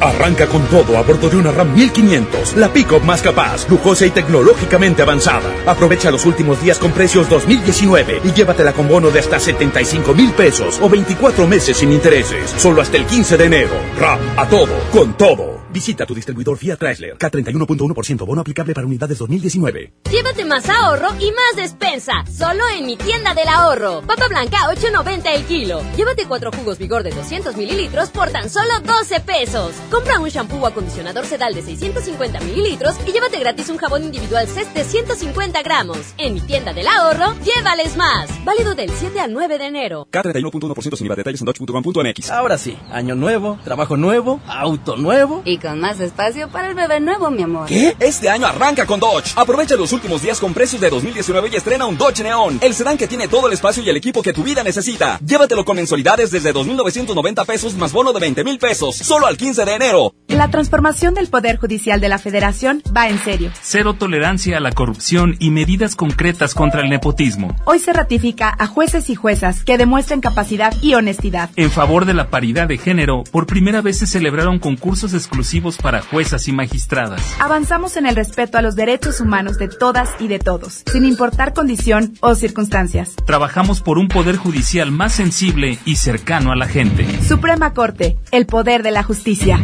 Arranca con todo a bordo de una RAM 1500, la pick-up más capaz, lujosa y tecnológicamente avanzada. Aprovecha los últimos días con precios 2019 y llévatela con bono de hasta 75 mil pesos o 24 meses sin intereses. Solo hasta el 15 de enero. RAM, a todo, con todo. Visita tu distribuidor Fiat Chrysler. K31.1% bono aplicable para unidades 2019. Llévate más ahorro y más despensa. Solo en mi tienda del ahorro. Papa blanca 8.90 el kilo. Llévate cuatro jugos vigor de 200 mililitros por tan solo 12 pesos. Compra un shampoo o acondicionador sedal de 650 mililitros y llévate gratis un jabón individual CES de 150 gramos. En mi tienda del ahorro, llévales más. Válido del 7 al 9 de enero. K31.1% sin IVA. Detalles en dodge.com.mx. Ahora sí, año nuevo, trabajo nuevo, auto nuevo. Y con más espacio para el bebé nuevo, mi amor. ¿Qué? Este año arranca con Dodge. Aprovecha los últimos días con precios de 2019 y estrena un Dodge Neon, el sedán que tiene todo el espacio y el equipo que tu vida necesita. Llévatelo con mensualidades desde 2.990 pesos más bono de 20 mil pesos, solo al 15 de enero. La transformación del Poder Judicial de la Federación va en serio. Cero tolerancia a la corrupción y medidas concretas contra el nepotismo. Hoy se ratifica a jueces y juezas que demuestren capacidad y honestidad. En favor de la paridad de género, por primera vez se celebraron concursos exclusivos para juezas y magistradas. Avanzamos en el respeto a los derechos humanos de todas y de todos, sin importar condición o circunstancias. Trabajamos por un poder judicial más sensible y cercano a la gente. Suprema Corte, el poder de la justicia.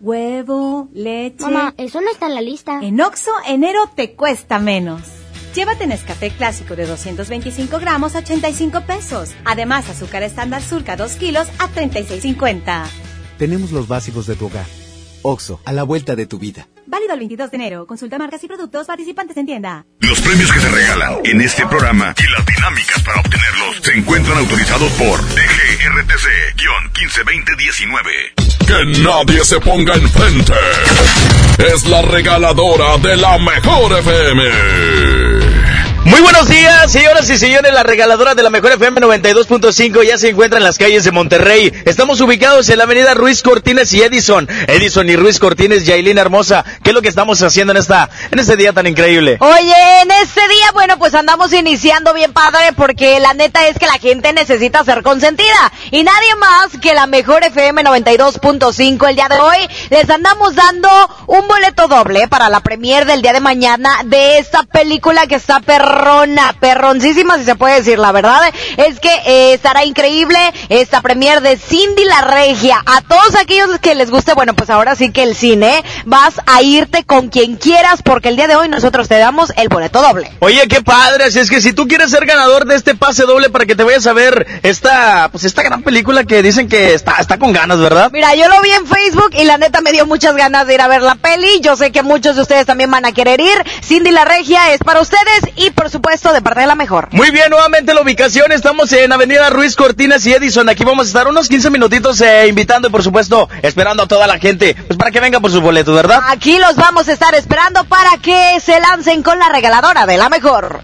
Huevo, leche. Mamá, eso no está en la lista. En Oxo, enero te cuesta menos. Llévate Nescafé clásico de 225 gramos a 85 pesos. Además, azúcar estándar surca 2 kilos a 36.50. Tenemos los básicos de tu hogar. Oxo, a la vuelta de tu vida. Válido el 22 de enero. Consulta marcas y productos participantes en tienda. Los premios que se regalan en este programa y las dinámicas para obtenerlos se encuentran autorizados por DGRTC-152019. Que nadie se ponga enfrente. Es la regaladora de la mejor FM. Muy buenos días, señoras y señores. La regaladora de la mejor FM 92.5 ya se encuentra en las calles de Monterrey. Estamos ubicados en la avenida Ruiz Cortines y Edison. Edison y Ruiz Cortines, Yailina Hermosa. ¿Qué es lo que estamos haciendo en esta, en este día tan increíble? Oye, en este día, bueno, pues andamos iniciando bien padre porque la neta es que la gente necesita ser consentida. Y nadie más que la mejor FM 92.5 el día de hoy. Les andamos dando un boleto doble para la premier del día de mañana de esta película que está perro perrona, perroncísima si se puede decir, la verdad es que eh, estará increíble esta premier de Cindy la Regia. A todos aquellos que les guste, bueno, pues ahora sí que el cine, vas a irte con quien quieras porque el día de hoy nosotros te damos el boleto doble. Oye, qué padre, así es que si tú quieres ser ganador de este pase doble para que te vayas a ver esta, pues esta gran película que dicen que está, está con ganas, ¿verdad? Mira, yo lo vi en Facebook y la neta me dio muchas ganas de ir a ver la peli. Yo sé que muchos de ustedes también van a querer ir. Cindy la Regia es para ustedes y por supuesto, de parte de la mejor. Muy bien, nuevamente la ubicación. Estamos en Avenida Ruiz Cortines y Edison. Aquí vamos a estar unos 15 minutitos eh, invitando y, por supuesto, esperando a toda la gente. Pues para que venga por sus boletos, ¿verdad? Aquí los vamos a estar esperando para que se lancen con la regaladora de la mejor.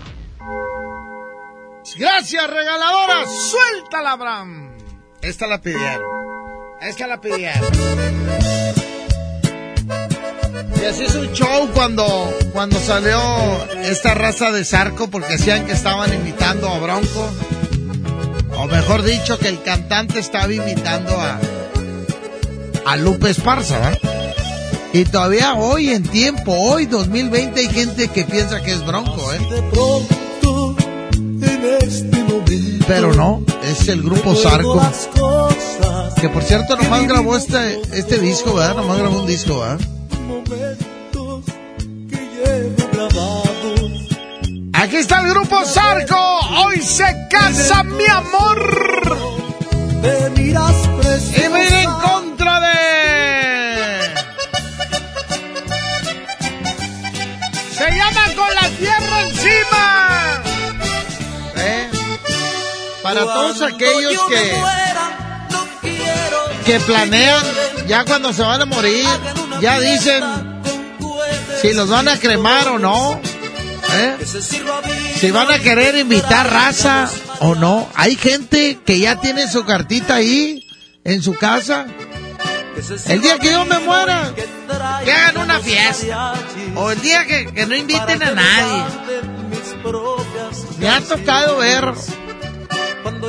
Gracias, regaladora. Suéltala, Abraham. Esta la pidieron. Esta la pidieron. Y así es un show cuando, cuando salió esta raza de Zarco porque decían que estaban imitando a Bronco. O mejor dicho, que el cantante estaba imitando a, a Lupe Esparza, ¿verdad? Y todavía hoy en tiempo, hoy 2020, hay gente que piensa que es Bronco, ¿eh? Pero no, es el grupo Zarco. Que por cierto nomás grabó este, este disco, ¿verdad? Nomás grabó un disco, ¿verdad? Aquí está el grupo Zarco. Hoy se casa mi amor. Y me en contra de. Se llama con la tierra encima. ¿Eh? Para todos aquellos que que planean ya cuando se van a morir, ya dicen si los van a cremar o no. ¿Eh? Si van a querer invitar raza o no. Hay gente que ya tiene su cartita ahí en su casa. El día que yo me muera, que hagan una fiesta. O el día que, que no inviten a nadie. Me ha tocado ver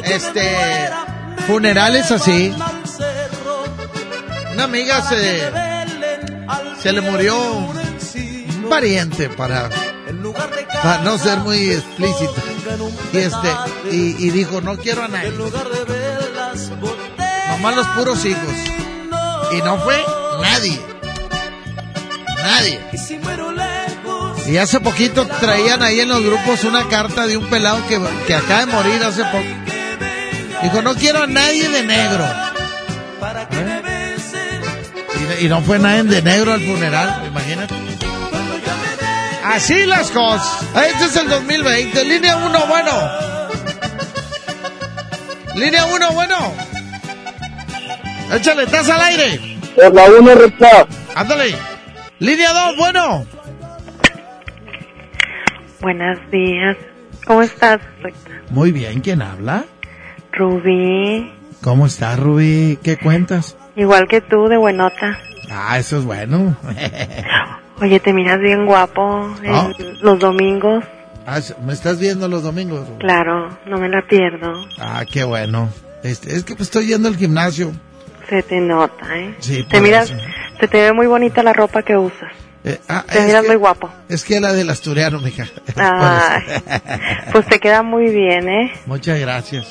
este funerales así. Una amiga se, se le murió un pariente para no ser muy explícito. Y este, y, y, dijo, no quiero a nadie. Nomás los puros hijos. Y no fue nadie. Nadie. Y hace poquito traían ahí en los grupos una carta de un pelado que, que acaba de morir hace poco. Dijo, no quiero a nadie de negro. Y, y, no fue nadie de negro al funeral, imagínate. Así las cosas. Este es el 2020. Línea 1, bueno. Línea 1, bueno. Échale, estás al aire. Por la 1, recta. Ándale. Línea 2, bueno. Buenos días. ¿Cómo estás, recta? Muy bien, ¿quién habla? Rubí. ¿Cómo estás, Rubí? ¿Qué cuentas? Igual que tú, de buenota. Ah, eso es bueno. Oye, te miras bien guapo en los domingos. Ah, ¿Me estás viendo los domingos? Claro, no me la pierdo. Ah, qué bueno. Este, es que pues, estoy yendo al gimnasio. Se te nota, ¿eh? Sí, te miras, eso. se te ve muy bonita la ropa que usas. Eh, ah, te miras que- muy guapo. Es que la del asturiano, mija. Ay, pues te queda muy bien, ¿eh? Muchas gracias.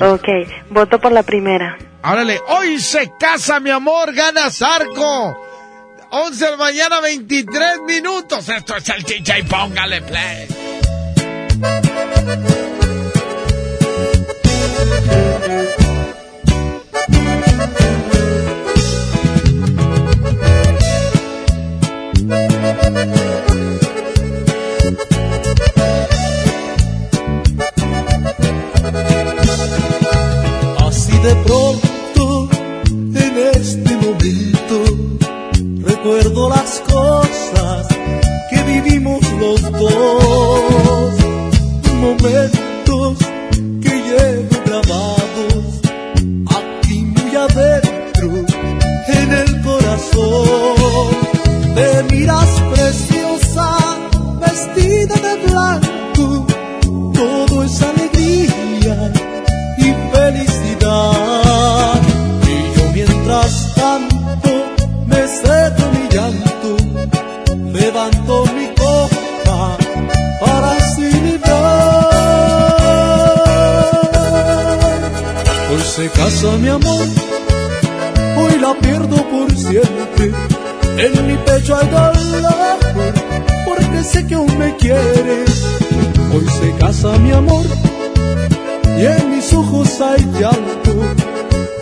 Ok, voto por la primera. Órale, hoy se casa mi amor, gana Zarco. 11 de la mañana, 23 minutos. Esto es el DJ, póngale play. de pronto, en este momento, recuerdo las cosas que vivimos los dos. Momentos que llevo casa mi amor, hoy la pierdo por siempre. En mi pecho hay dolor, porque sé que aún me quieres. Hoy se casa mi amor, y en mis ojos hay llanto.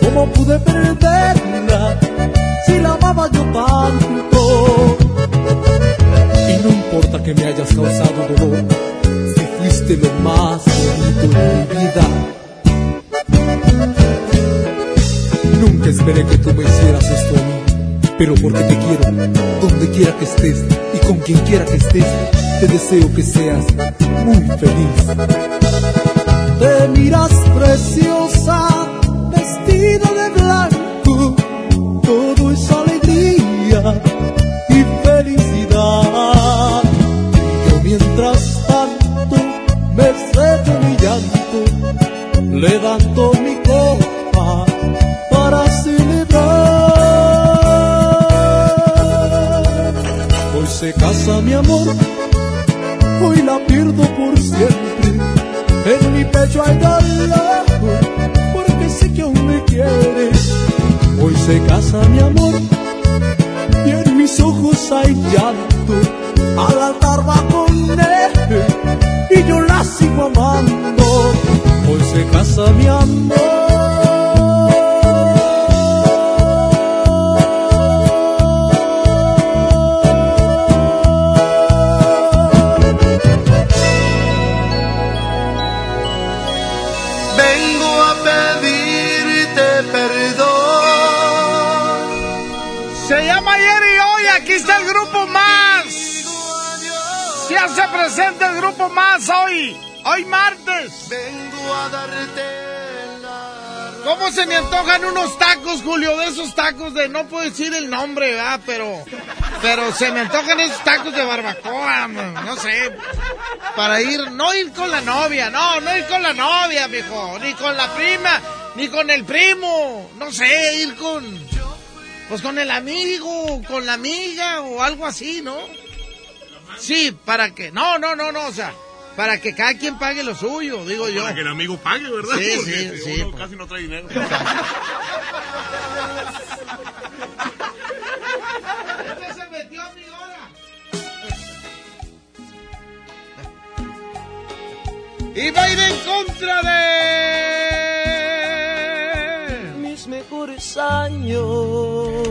¿Cómo pude perderla si la amaba yo tanto? Y no importa que me hayas causado dolor, si fuiste lo más bonito de mi vida. Esperé que tú me hicieras esto a mí, pero porque te quiero, donde quiera que estés y con quien quiera que estés, te deseo que seas muy feliz. Te miras preciosa, casa mi amor, hoy la pierdo por siempre. En mi pecho hay dolor, porque sé que aún me quieres. Hoy se casa mi amor, y en mis ojos hay llanto. Al altar va con él, y yo la sigo amando. Hoy se casa mi amor. Más hoy, hoy martes. Vengo a darte ¿Cómo se me antojan unos tacos, Julio? De esos tacos de, no puedo decir el nombre, ¿verdad? Pero, pero se me antojan esos tacos de barbacoa, no sé. Para ir, no ir con la novia, no, no ir con la novia, mijo. Ni con la prima, ni con el primo. No sé, ir con, pues con el amigo, con la amiga o algo así, ¿no? Sí, para que, no, no, no, no, o sea, para que cada quien pague lo suyo, digo yo. Para que el amigo pague, ¿verdad? Sí, Porque sí, sí, uno pues. casi no trae dinero. se metió a mi hora? Y va a ir en contra de... mis mejores años.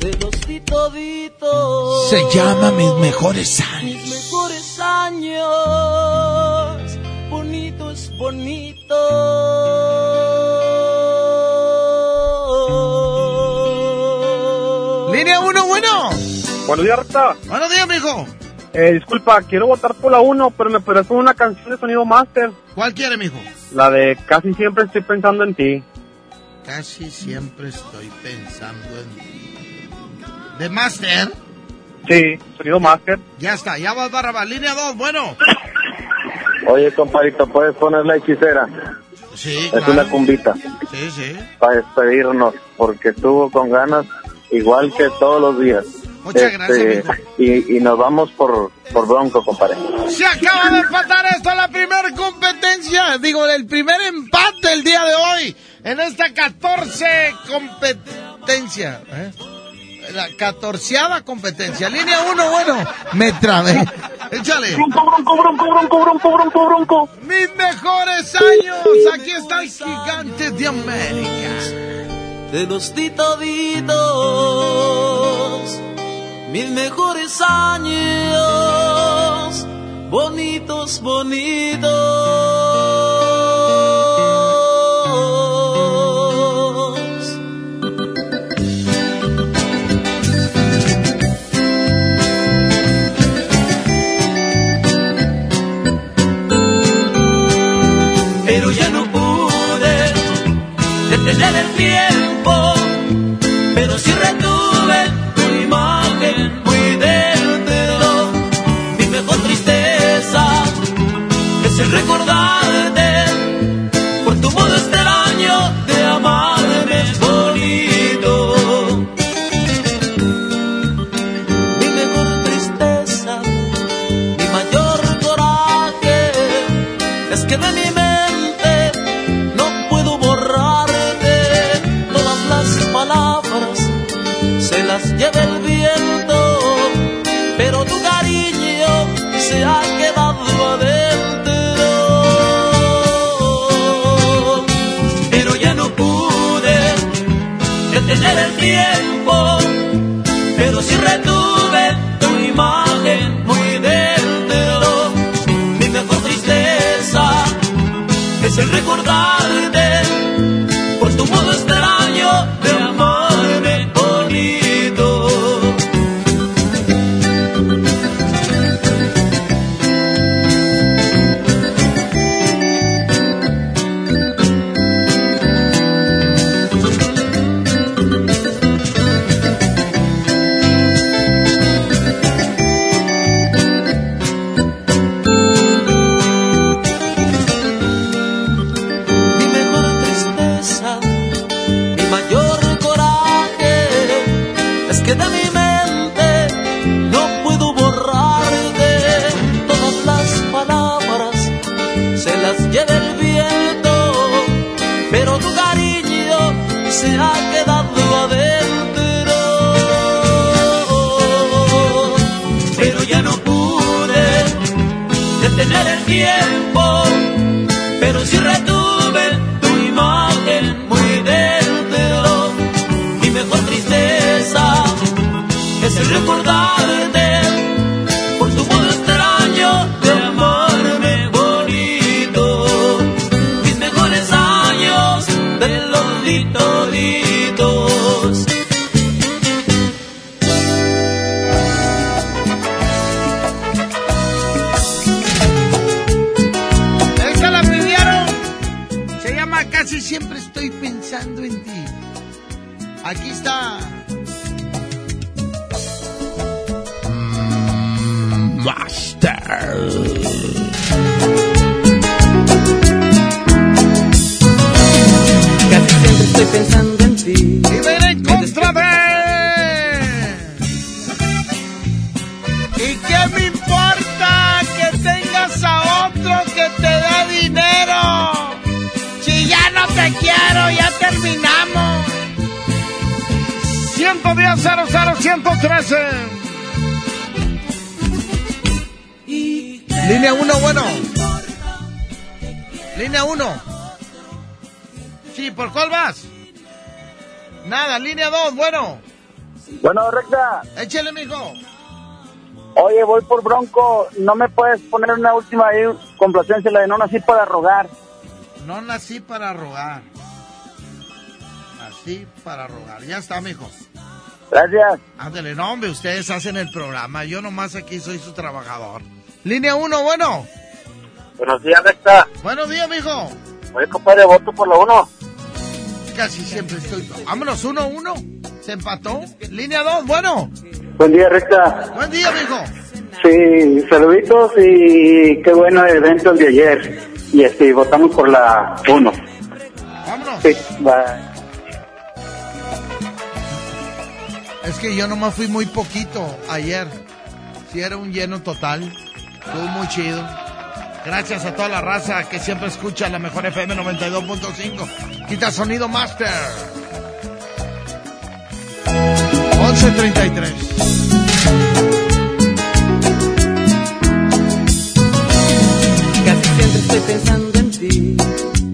Te los di toditos. Se llama Mis Mejores Años. Mis mejores años. Bonito es bonito. Línea 1, bueno. Buenos días, Rata. Buenos días, mijo. Eh, disculpa, quiero votar por la 1, pero me puedes con una canción de sonido master. ¿Cuál quiere, mijo? La de Casi siempre estoy pensando en ti. Casi siempre estoy pensando en ti. ¿De Master? Sí, sonido master. Ya está, ya va Barrabás. Línea 2, bueno. Oye, compadrito, ¿puedes poner la hechicera? Sí, Es una cumbita Sí, sí. para despedirnos, porque estuvo con ganas igual que todos los días. Muchas gracias, y, y nos vamos por, por Bronco, compadre. Se acaba de empatar esto la primera competencia, digo, el primer empate el día de hoy en esta 14 competencia. ¿eh? La catorceava competencia. Línea 1, bueno, me trabé. Échale. Bronco, bronco, bronco, bronco, bronco, bronco, bronco. Mis mejores años. Aquí está el gigante de América. Te los di toditos. Mis mejores años. Bonitos, bonitos. El tiempo, pero si retuve tu imagen muy dentro. Mi mejor tristeza es el recordarte Línea 1. Sí, ¿por cuál vas? Nada, línea 2, bueno. Bueno, recta. Échale, mijo. Oye, voy por Bronco. ¿No me puedes poner una última ahí, complacencia, la de no nací para rogar? No nací para rogar. Nací para rogar. Ya está, mijo. Gracias. Ándale, no, hombre, ustedes hacen el programa. Yo nomás aquí soy su trabajador. Línea 1, bueno. Buenos días, recta. Buenos días, mijo. Oye, compadre, voto por la uno. Casi siempre estoy. Vámonos, 1, 1. Se empató. Línea 2, bueno. Buen día, recta. Buen día, mijo. Sí, saluditos y qué bueno evento el de ayer. Y este, votamos por la uno. Vámonos. Sí, bye. Es que yo nomás fui muy poquito ayer. Si era un lleno total. Estuvo muy chido. Gracias a toda la raza que siempre escucha la mejor FM 92.5. Quita sonido master. 11.33. Casi siempre estoy pensando en ti.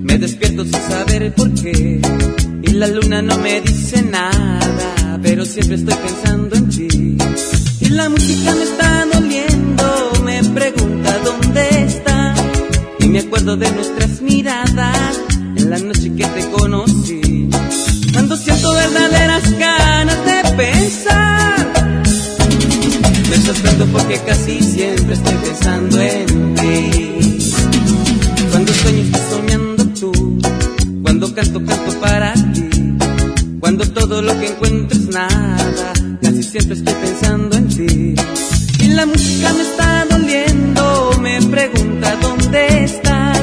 Me despierto sin saber por qué. Y la luna no me dice nada. Pero siempre estoy pensando en ti. Y la música me está doliendo. Pregunta dónde está. Y me acuerdo de nuestras miradas. En la noche que te conocí. Cuando siento verdaderas ganas de pensar. Me sorprendo porque casi siempre estoy pensando en ti. Cuando sueño estoy soñando tú. Cuando canto, canto para ti. Cuando todo lo que encuentro es nada. Casi siempre estoy pensando en ti. Y la música me está doliendo. Me pregunta dónde estás.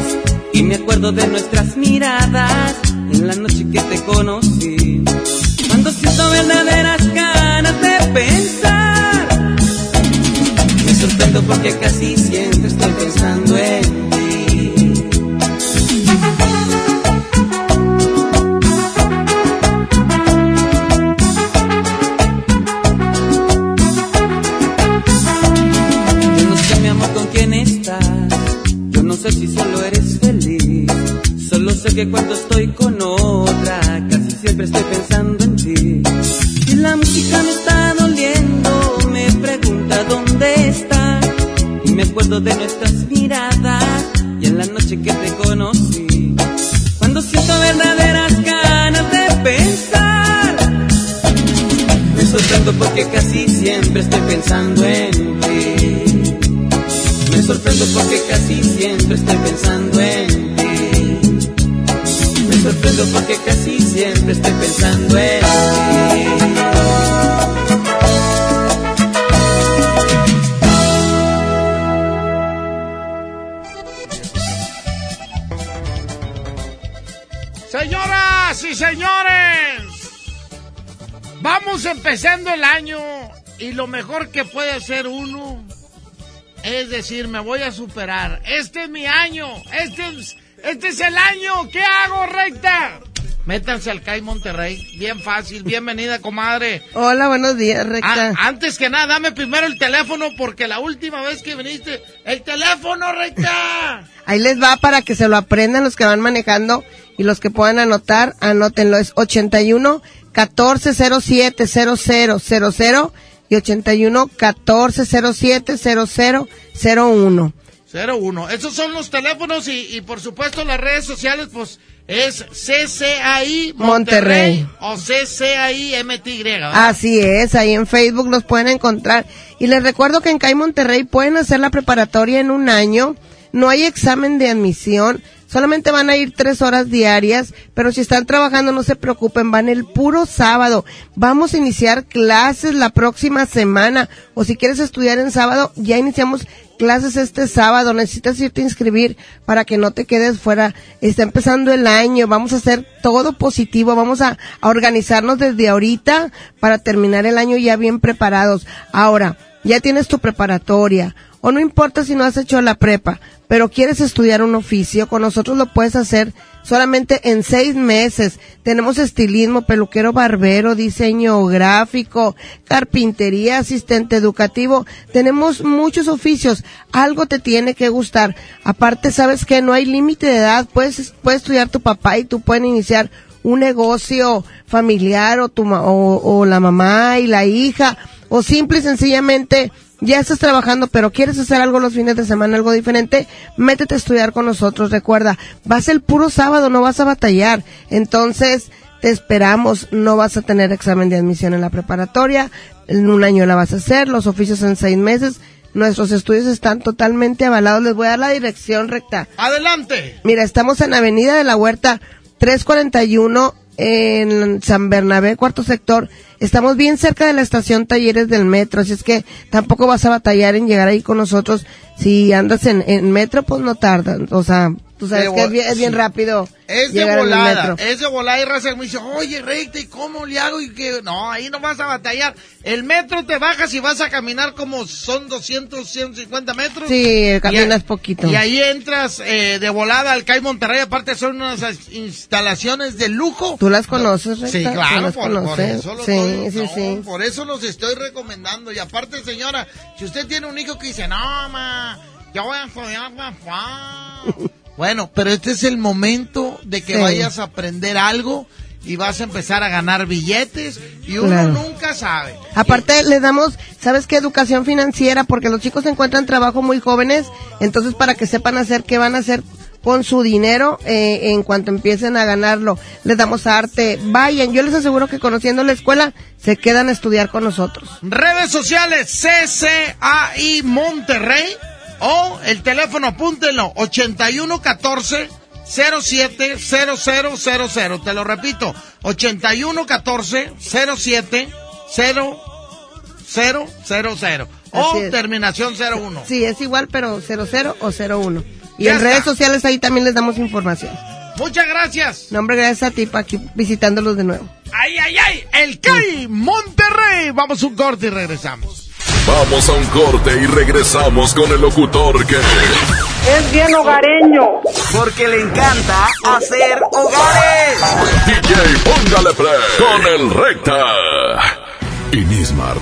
Y me acuerdo de nuestras miradas. En la noche que te conocí. Cuando siento verdaderas ganas de pensar. Me sorprendo porque casi siempre estoy pensando en sé si solo eres feliz. Solo sé que cuando estoy con otra, casi siempre estoy pensando en ti. Y la música me está doliendo, me pregunta dónde está. Y me acuerdo de nuestras miradas y en la noche que te conocí. Cuando siento verdaderas ganas de pensar, me sorprendo porque casi siempre estoy pensando en ti. Me sorprendo porque casi siempre estoy pensando en ti. Me sorprendo porque casi siempre estoy pensando en ti. Señoras y señores, vamos empezando el año y lo mejor que puede hacer uno es decir, me voy a superar. Este es mi año, este es, este es el año, ¿qué hago, recta? Métanse al CAI Monterrey, bien fácil, bienvenida, comadre. Hola, buenos días, recta. Ah, antes que nada, dame primero el teléfono porque la última vez que viniste, el teléfono, recta. Ahí les va para que se lo aprendan los que van manejando y los que puedan anotar, anótenlo. Es 81 1407 0000 y 81 1407 0001. 01. Esos son los teléfonos y, y por supuesto las redes sociales, pues es CCAI Monterrey, Monterrey. o CCAI MTY. ¿verdad? Así es, ahí en Facebook los pueden encontrar. Y les recuerdo que en CAI Monterrey pueden hacer la preparatoria en un año. No hay examen de admisión. Solamente van a ir tres horas diarias, pero si están trabajando no se preocupen, van el puro sábado. Vamos a iniciar clases la próxima semana, o si quieres estudiar en sábado, ya iniciamos clases este sábado, necesitas irte a inscribir para que no te quedes fuera. Está empezando el año, vamos a hacer todo positivo, vamos a, a organizarnos desde ahorita para terminar el año ya bien preparados. Ahora, ya tienes tu preparatoria, o no importa si no has hecho la prepa, pero quieres estudiar un oficio, con nosotros lo puedes hacer solamente en seis meses. Tenemos estilismo, peluquero, barbero, diseño gráfico, carpintería, asistente educativo. Tenemos muchos oficios. Algo te tiene que gustar. Aparte, sabes que no hay límite de edad. Puedes, puedes estudiar tu papá y tú pueden iniciar un negocio familiar o tu o, o la mamá y la hija o simple y sencillamente ya estás trabajando pero quieres hacer algo los fines de semana algo diferente métete a estudiar con nosotros recuerda vas el puro sábado no vas a batallar entonces te esperamos no vas a tener examen de admisión en la preparatoria en un año la vas a hacer los oficios en seis meses nuestros estudios están totalmente avalados les voy a dar la dirección recta Adelante. Mira, estamos en Avenida de la Huerta 341 en San Bernabé, cuarto sector. Estamos bien cerca de la estación Talleres del Metro, así es que tampoco vas a batallar en llegar ahí con nosotros. Si andas en, en metro, pues no tarda. O sea, tú sabes que es bien, es bien sí. rápido Es de volada, es de volada y raza me dice, oye, recta, ¿y cómo le hago? Y que, no, ahí no vas a batallar. El metro te bajas y vas a caminar como son 200, 150 metros. Sí, Y caminas a- poquito. Y ahí entras eh, de volada al CAI Monterrey, aparte son unas as- instalaciones de lujo. ¿Tú las conoces, Sí, Recta? ¿Tú claro, las por, por eso los Sí, sí, no, sí. por eso los estoy recomendando. Y aparte, señora, si usted tiene un hijo que dice, no, ma, yo voy a estudiar. bueno, pero este es el momento de que Sí. vayas a aprender algo y vas a empezar a ganar billetes y uno Claro. nunca sabe. Aparte, le damos, ¿sabes qué? Educación financiera, porque los chicos encuentran trabajo muy jóvenes, entonces para que sepan hacer qué van a hacer con su dinero eh, en cuanto empiecen a ganarlo. Les damos arte, vayan, yo les aseguro que conociendo la escuela, se quedan a estudiar con nosotros. Redes sociales CCAI Monterrey o el teléfono apúntenlo 8114 07 0000. Te lo repito, 8114 07 0000 o terminación 01. Sí, es igual, pero 00 o 01. Y en está. redes sociales ahí también les damos información. Muchas gracias. No, hombre, gracias a ti, pa' aquí visitándolos de nuevo. Ay, ay, ay, el CAI Monterrey. Vamos un corte y regresamos. Vamos a un corte y regresamos con el locutor que... Es bien hogareño. Porque le encanta hacer hogares. DJ, póngale play con el recta. En Smart,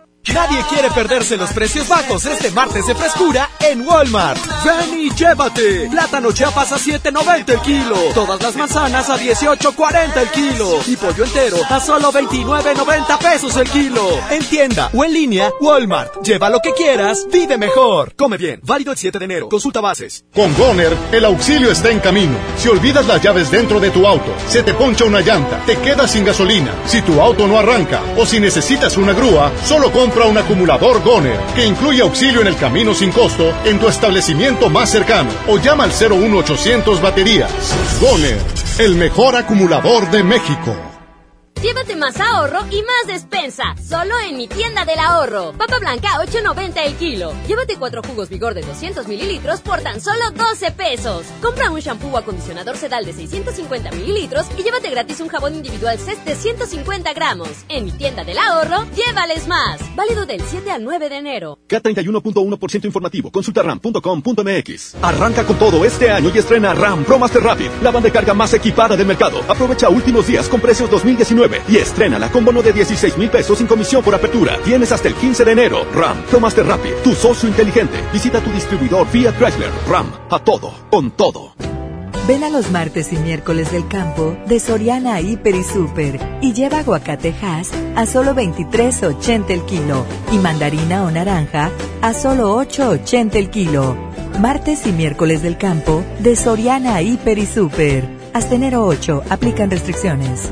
Nadie quiere perderse los precios bajos este martes de frescura en Walmart. Ven y llévate. Plátano chapas a 7.90 el kilo. Todas las manzanas a 18.40 el kilo. Y pollo entero a solo 29.90 pesos el kilo. En tienda o en línea, Walmart. Lleva lo que quieras, vive mejor. Come bien. Válido el 7 de enero. Consulta bases. Con Goner, el auxilio está en camino. Si olvidas las llaves dentro de tu auto, se te poncha una llanta, te quedas sin gasolina, si tu auto no arranca o si necesitas una grúa, solo compra un acumulador Goner que incluye auxilio en el camino sin costo en tu establecimiento más cercano o llama al 01800 baterías. Goner, el mejor acumulador de México. Llévate más ahorro y más despensa. Solo en mi tienda del ahorro. Papa blanca 8.90 el kilo. Llévate cuatro jugos vigor de 200 mililitros por tan solo 12 pesos. Compra un shampoo o acondicionador sedal de 650 mililitros y llévate gratis un jabón individual CES de 150 gramos. En mi tienda del ahorro, llévales más. Válido del 7 al 9 de enero. K31.1% informativo. Consulta ram.com.mx. Arranca con todo este año y estrena RAM Pro Master Rapid, la banda de carga más equipada del mercado. Aprovecha últimos días con precios 2019 y estrénala con bono de 16 mil pesos sin comisión por apertura. Tienes hasta el 15 de enero. RAM, Master Rapid, tu socio inteligente. Visita tu distribuidor Fiat Chrysler. RAM, a todo, con todo. Ven a los martes y miércoles del campo de Soriana Hiper y Super y lleva aguacate Hass a solo 23.80 el kilo y mandarina o naranja a solo 8.80 el kilo. Martes y miércoles del campo de Soriana Hiper y Super. Hasta enero 8 aplican restricciones.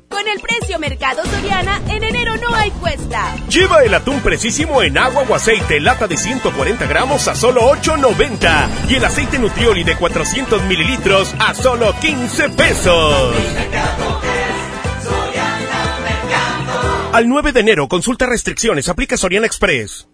Con el precio Mercado Soriana, en enero no hay cuesta. Lleva el atún precisísimo en agua o aceite, lata de 140 gramos a solo 8.90. Y el aceite Nutrioli de 400 mililitros a solo 15 pesos. Al 9 de enero, consulta restricciones, aplica Soriana Express.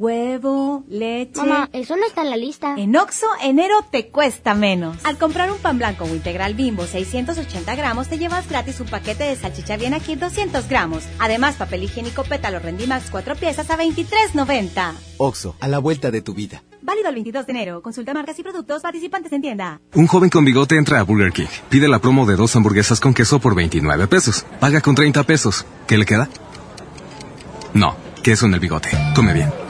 Huevo, leche. Mamá, eso no está en la lista. En Oxo, enero te cuesta menos. Al comprar un pan blanco o integral bimbo 680 gramos, te llevas gratis un paquete de salchicha bien aquí 200 gramos. Además, papel higiénico pétalo Rendimax 4 piezas a 23.90. Oxo, a la vuelta de tu vida. Válido el 22 de enero. Consulta marcas y productos participantes en tienda. Un joven con bigote entra a Burger King. Pide la promo de dos hamburguesas con queso por 29 pesos. Paga con 30 pesos. ¿Qué le queda? No, queso en el bigote. Come bien.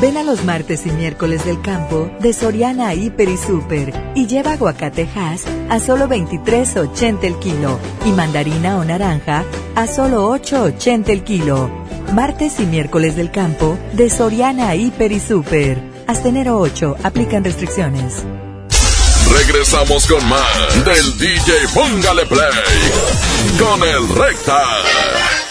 Ven a los martes y miércoles del campo de Soriana Hiper y Super y lleva aguacatejas a solo 23.80 el kilo y mandarina o naranja a solo 8.80 el kilo. Martes y miércoles del campo de Soriana Hiper y Super. Hasta enero 8 aplican restricciones. Regresamos con más del DJ Póngale Play con el Recta.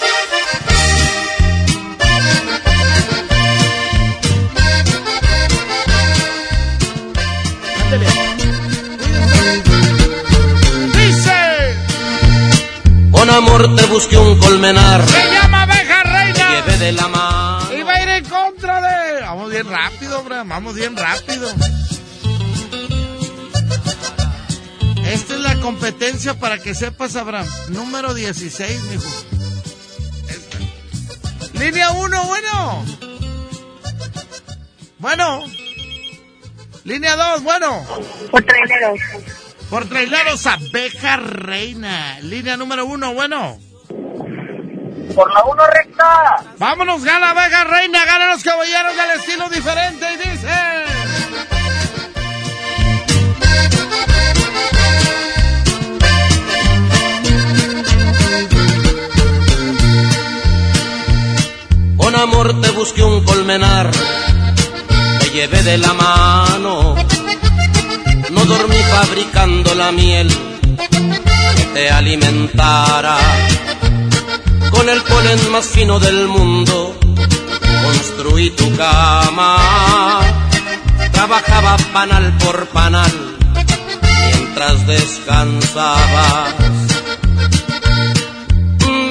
Amor te busqué un colmenar. Se llama abeja reina. Llevé de la mano. Y va a ir en contra de. Vamos bien rápido, Abraham. Vamos bien rápido. Esta es la competencia para que sepas, Abraham. Número 16, mijo. Esta. Línea 1, bueno. Bueno. Línea 2, bueno. Por traileros. Por traileros, abeja reina. Línea número 1, bueno. Por la 1 recta. Vámonos, gana abeja reina. Ganan los caballeros del estilo diferente. Y dice. Con amor te busqué un colmenar, te llevé de la mano. No dormí fabricando la miel que te alimentara. Con el polen más fino del mundo construí tu cama. Trabajaba panal por panal mientras descansabas.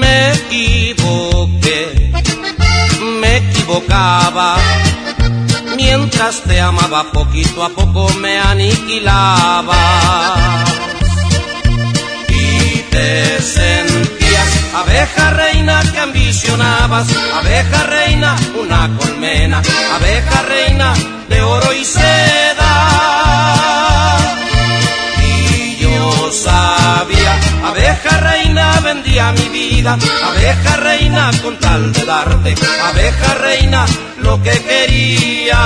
Me equivoqué me equivocaba. Mientras te amaba poquito a poco me aniquilaba. Y te sentías abeja reina que ambicionabas, abeja reina, una colmena, abeja reina de oro y seda. Y yo sabía, abeja reina vendía mi vida, abeja reina con tal de darte, abeja reina lo que querías.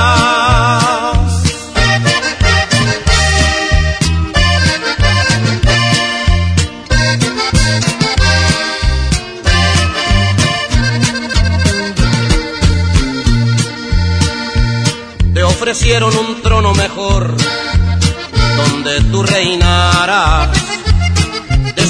Te ofrecieron un trono mejor donde tú reinaras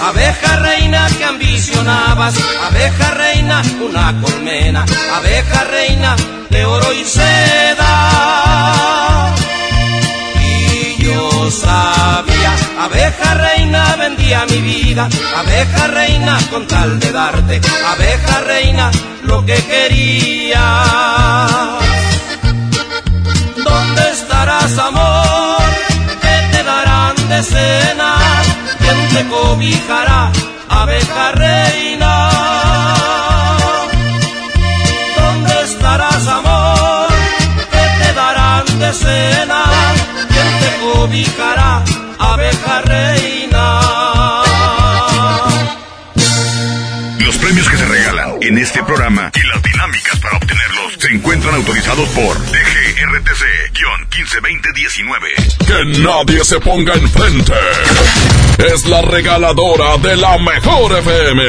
Abeja reina que ambicionabas, abeja reina, una colmena, abeja reina de oro y seda. Y yo sabía, abeja reina vendía mi vida, abeja reina con tal de darte, abeja reina lo que querías. ¿Dónde estarás, amor? ¿Qué te darán de cenar? ¿Quién te cobijará, abeja reina? ¿Dónde estarás, amor? ¿Qué te darán de cena? ¿Quién te cobijará, abeja reina? Los premios que se regalan en este programa y las encuentran autorizados por DGRTC-152019. Que nadie se ponga enfrente. Es la regaladora de la mejor FM.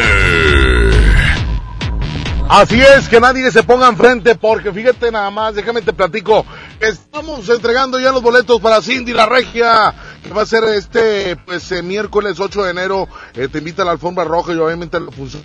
Así es, que nadie se ponga enfrente porque fíjate nada más, déjame te platico, estamos entregando ya los boletos para Cindy la Regia, que va a ser este pues eh, miércoles 8 de enero, eh, te invita a la alfombra roja y obviamente la función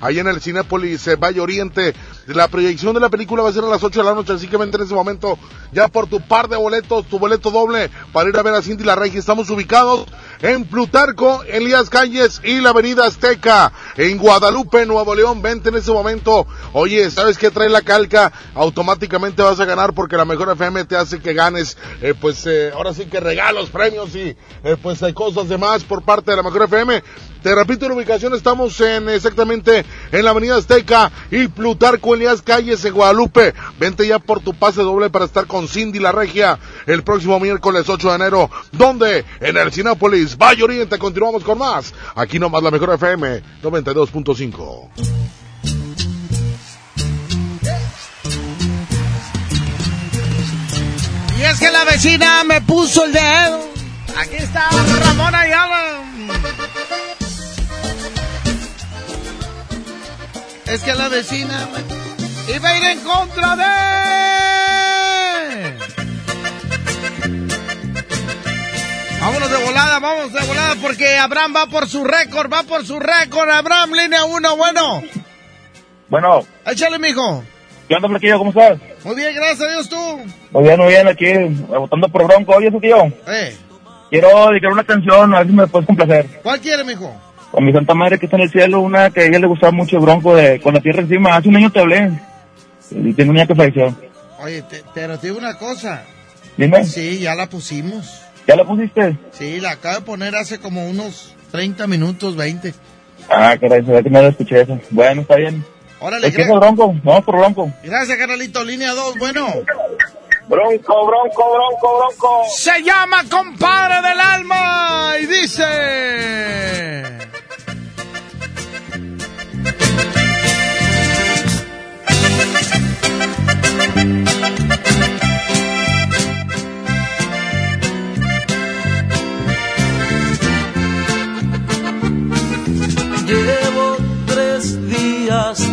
ahí en el Cinépolis eh, Valle Oriente. La proyección de la película va a ser a las 8 de la noche, así que vente en ese momento ya por tu par de boletos, tu boleto doble para ir a ver a Cindy la Regia. Estamos ubicados en Plutarco, Elías Calles y la Avenida Azteca. en Guadalupe, Nuevo León. Vente en ese momento. Oye, ¿sabes qué trae la calca? Automáticamente vas a ganar porque la mejor FM te hace que ganes, eh, pues eh, ahora sí que regalos, premios y eh, pues hay cosas demás por parte de la mejor FM. Te repito la ubicación, estamos en exactamente en la Avenida Azteca y Plutarco Elías Calles en Guadalupe. Vente ya por tu pase doble para estar con Cindy La Regia el próximo miércoles 8 de enero. donde En el Cinépolis, Valle Oriente. Continuamos con más. Aquí nomás la mejor FM 92.5. Y es que la vecina me puso el dedo. Aquí está Ramón Ayala. Es que la vecina iba a ir en contra de... Vámonos de volada, vamos de volada porque Abraham va por su récord, va por su récord. Abraham, línea 1, bueno. Bueno. Échale, mijo. ¿Qué onda, Flaquillo? ¿Cómo estás? Muy bien, gracias a Dios, tú. Muy bien, muy bien, aquí, votando por Bronco. Oye, tío. Eh. Quiero dedicar una canción, a ver si me puedes complacer. ¿Cuál quiere, mijo? Con mi santa madre que está en el cielo, una que a ella le gustaba mucho Bronco de Con la tierra encima. Hace un año te hablé. Y tengo una que falleció. Oye, te, pero te digo una cosa. Dime. Sí, ya la pusimos. ¿Ya la pusiste? Sí, la acabo de poner hace como unos 30 minutos, 20. Ah, caray, se ve que no la escuché eso. Bueno, está bien. Órale, ¿Qué es el Bronco? Vamos por Bronco. Gracias, carnalito. Línea 2, bueno. Bronco, bronco, bronco, bronco. Se llama Compadre del Alma y dice...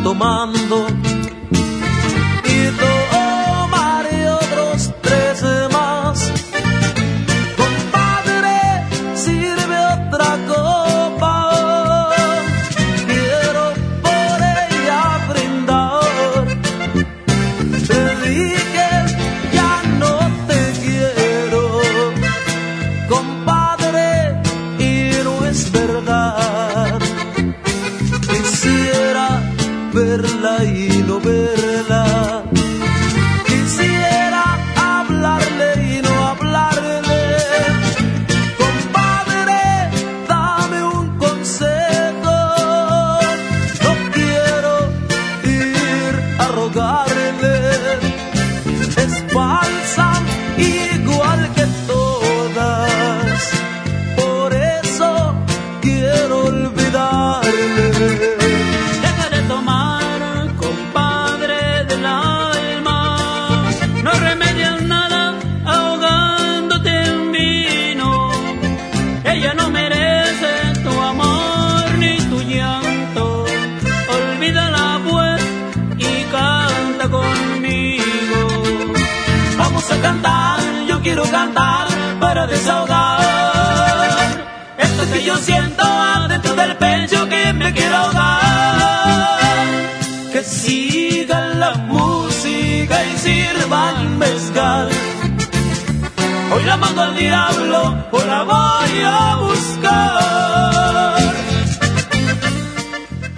tomando Hoy la mando al diablo, o la voy a buscar.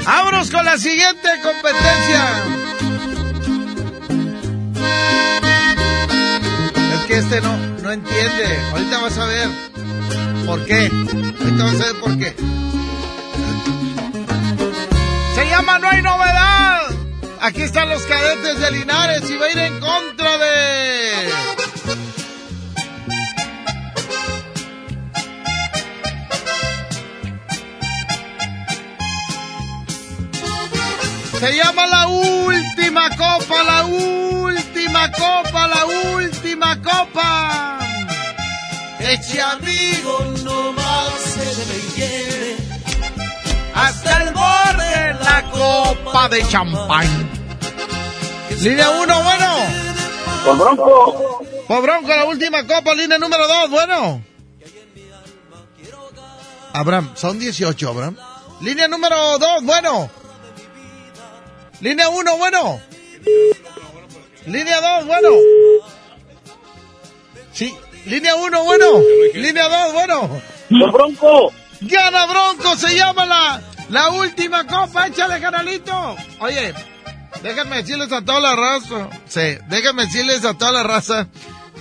Vámonos con la siguiente competencia. Es que este no, no entiende. Ahorita vas a ver por qué. Ahorita vas a ver por qué. Se llama No hay novedad. Aquí están los cadetes de Linares y va a ir en contra de... Se llama la última copa, la última copa, la última copa. Eche amigo no más se me hiere hasta el borde La copa de champán. Línea 1, bueno. Por Bronco. Por Bronco, la última copa, línea número 2, bueno. Abraham, son 18, Abraham. Línea número 2, bueno. Línea 1, bueno. Línea 2, bueno. Sí, línea 1, bueno. Línea 2, bueno. Por Bronco. Gana Bronco, se llama la, La última copa, échale, canalito. Oye, déjenme decirles a toda la raza. Sí, déjenme decirles a toda la raza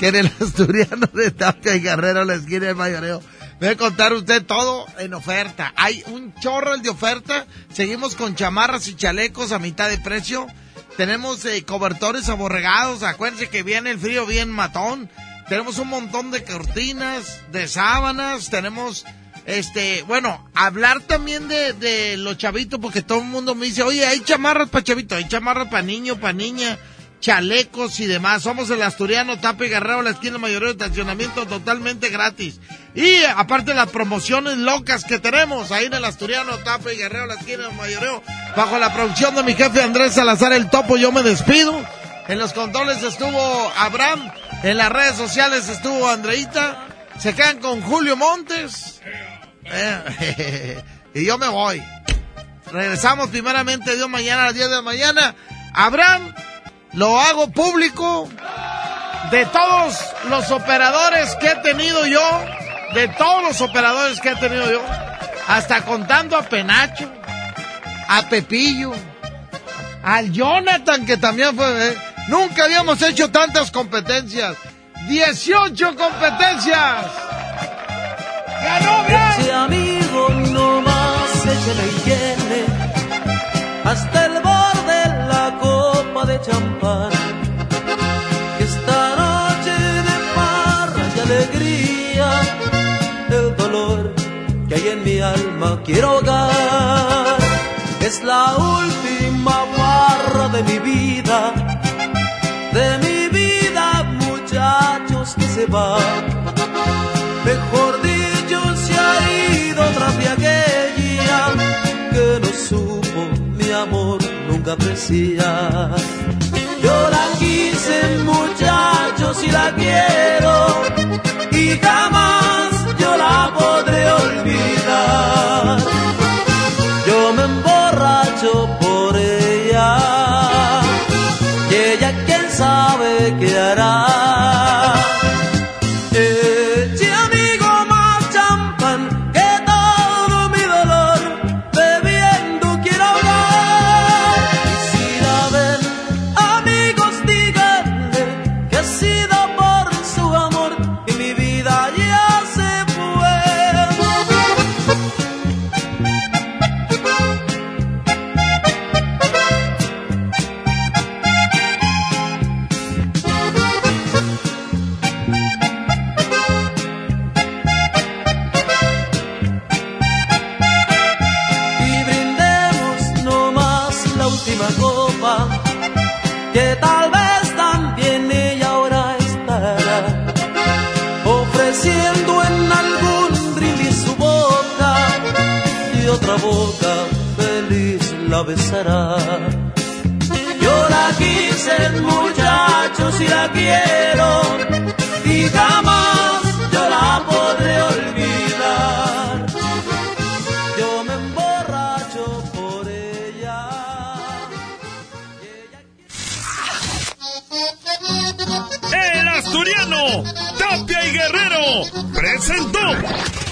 que en el asturiano de Tapia y Guerrero, la esquina de mayoreo, a contar usted todo en oferta. Hay un chorro de oferta. Seguimos con chamarras y chalecos a mitad de precio. Tenemos eh, cobertores aborregados. Acuérdense que viene el frío bien matón. Tenemos un montón de cortinas, de sábanas. Tenemos, este, bueno, hablar también de, de los chavitos, porque todo el mundo me dice, oye, hay chamarras para chavito, hay chamarras para niño, para niña, chalecos y demás. Somos el Asturiano Tape Guerrero, la esquina mayor de estacionamiento totalmente gratis. Y aparte las promociones locas que tenemos ahí en el Asturiano Tape Guerrero, la esquina mayoreo, bajo la producción de mi jefe Andrés Salazar el Topo, yo me despido. En los controles estuvo Abraham, en las redes sociales estuvo Andreita. Se quedan con Julio Montes. Eh, y yo me voy. Regresamos primeramente Dios mañana a las 10 de la mañana. Abraham, lo hago público de todos los operadores que he tenido yo, de todos los operadores que he tenido yo, hasta contando a Penacho, a Pepillo, al Jonathan que también fue... eh, nunca habíamos hecho tantas competencias. 18 competencias. ¡Ganó Ese quiero ahogar. Es la última barra de mi vida, de mi vida, muchachos que se va. Mejor dicho, se ha ido tras de aquella que no supo mi amor nunca apreciar. Yo la quise, muchachos, y la quiero, y jamás yo la podré qué hará. Muchachos y la quiero y jamás yo la podré olvidar yo me emborracho por ella. El asturiano, Tapia y Guerrero, presentó.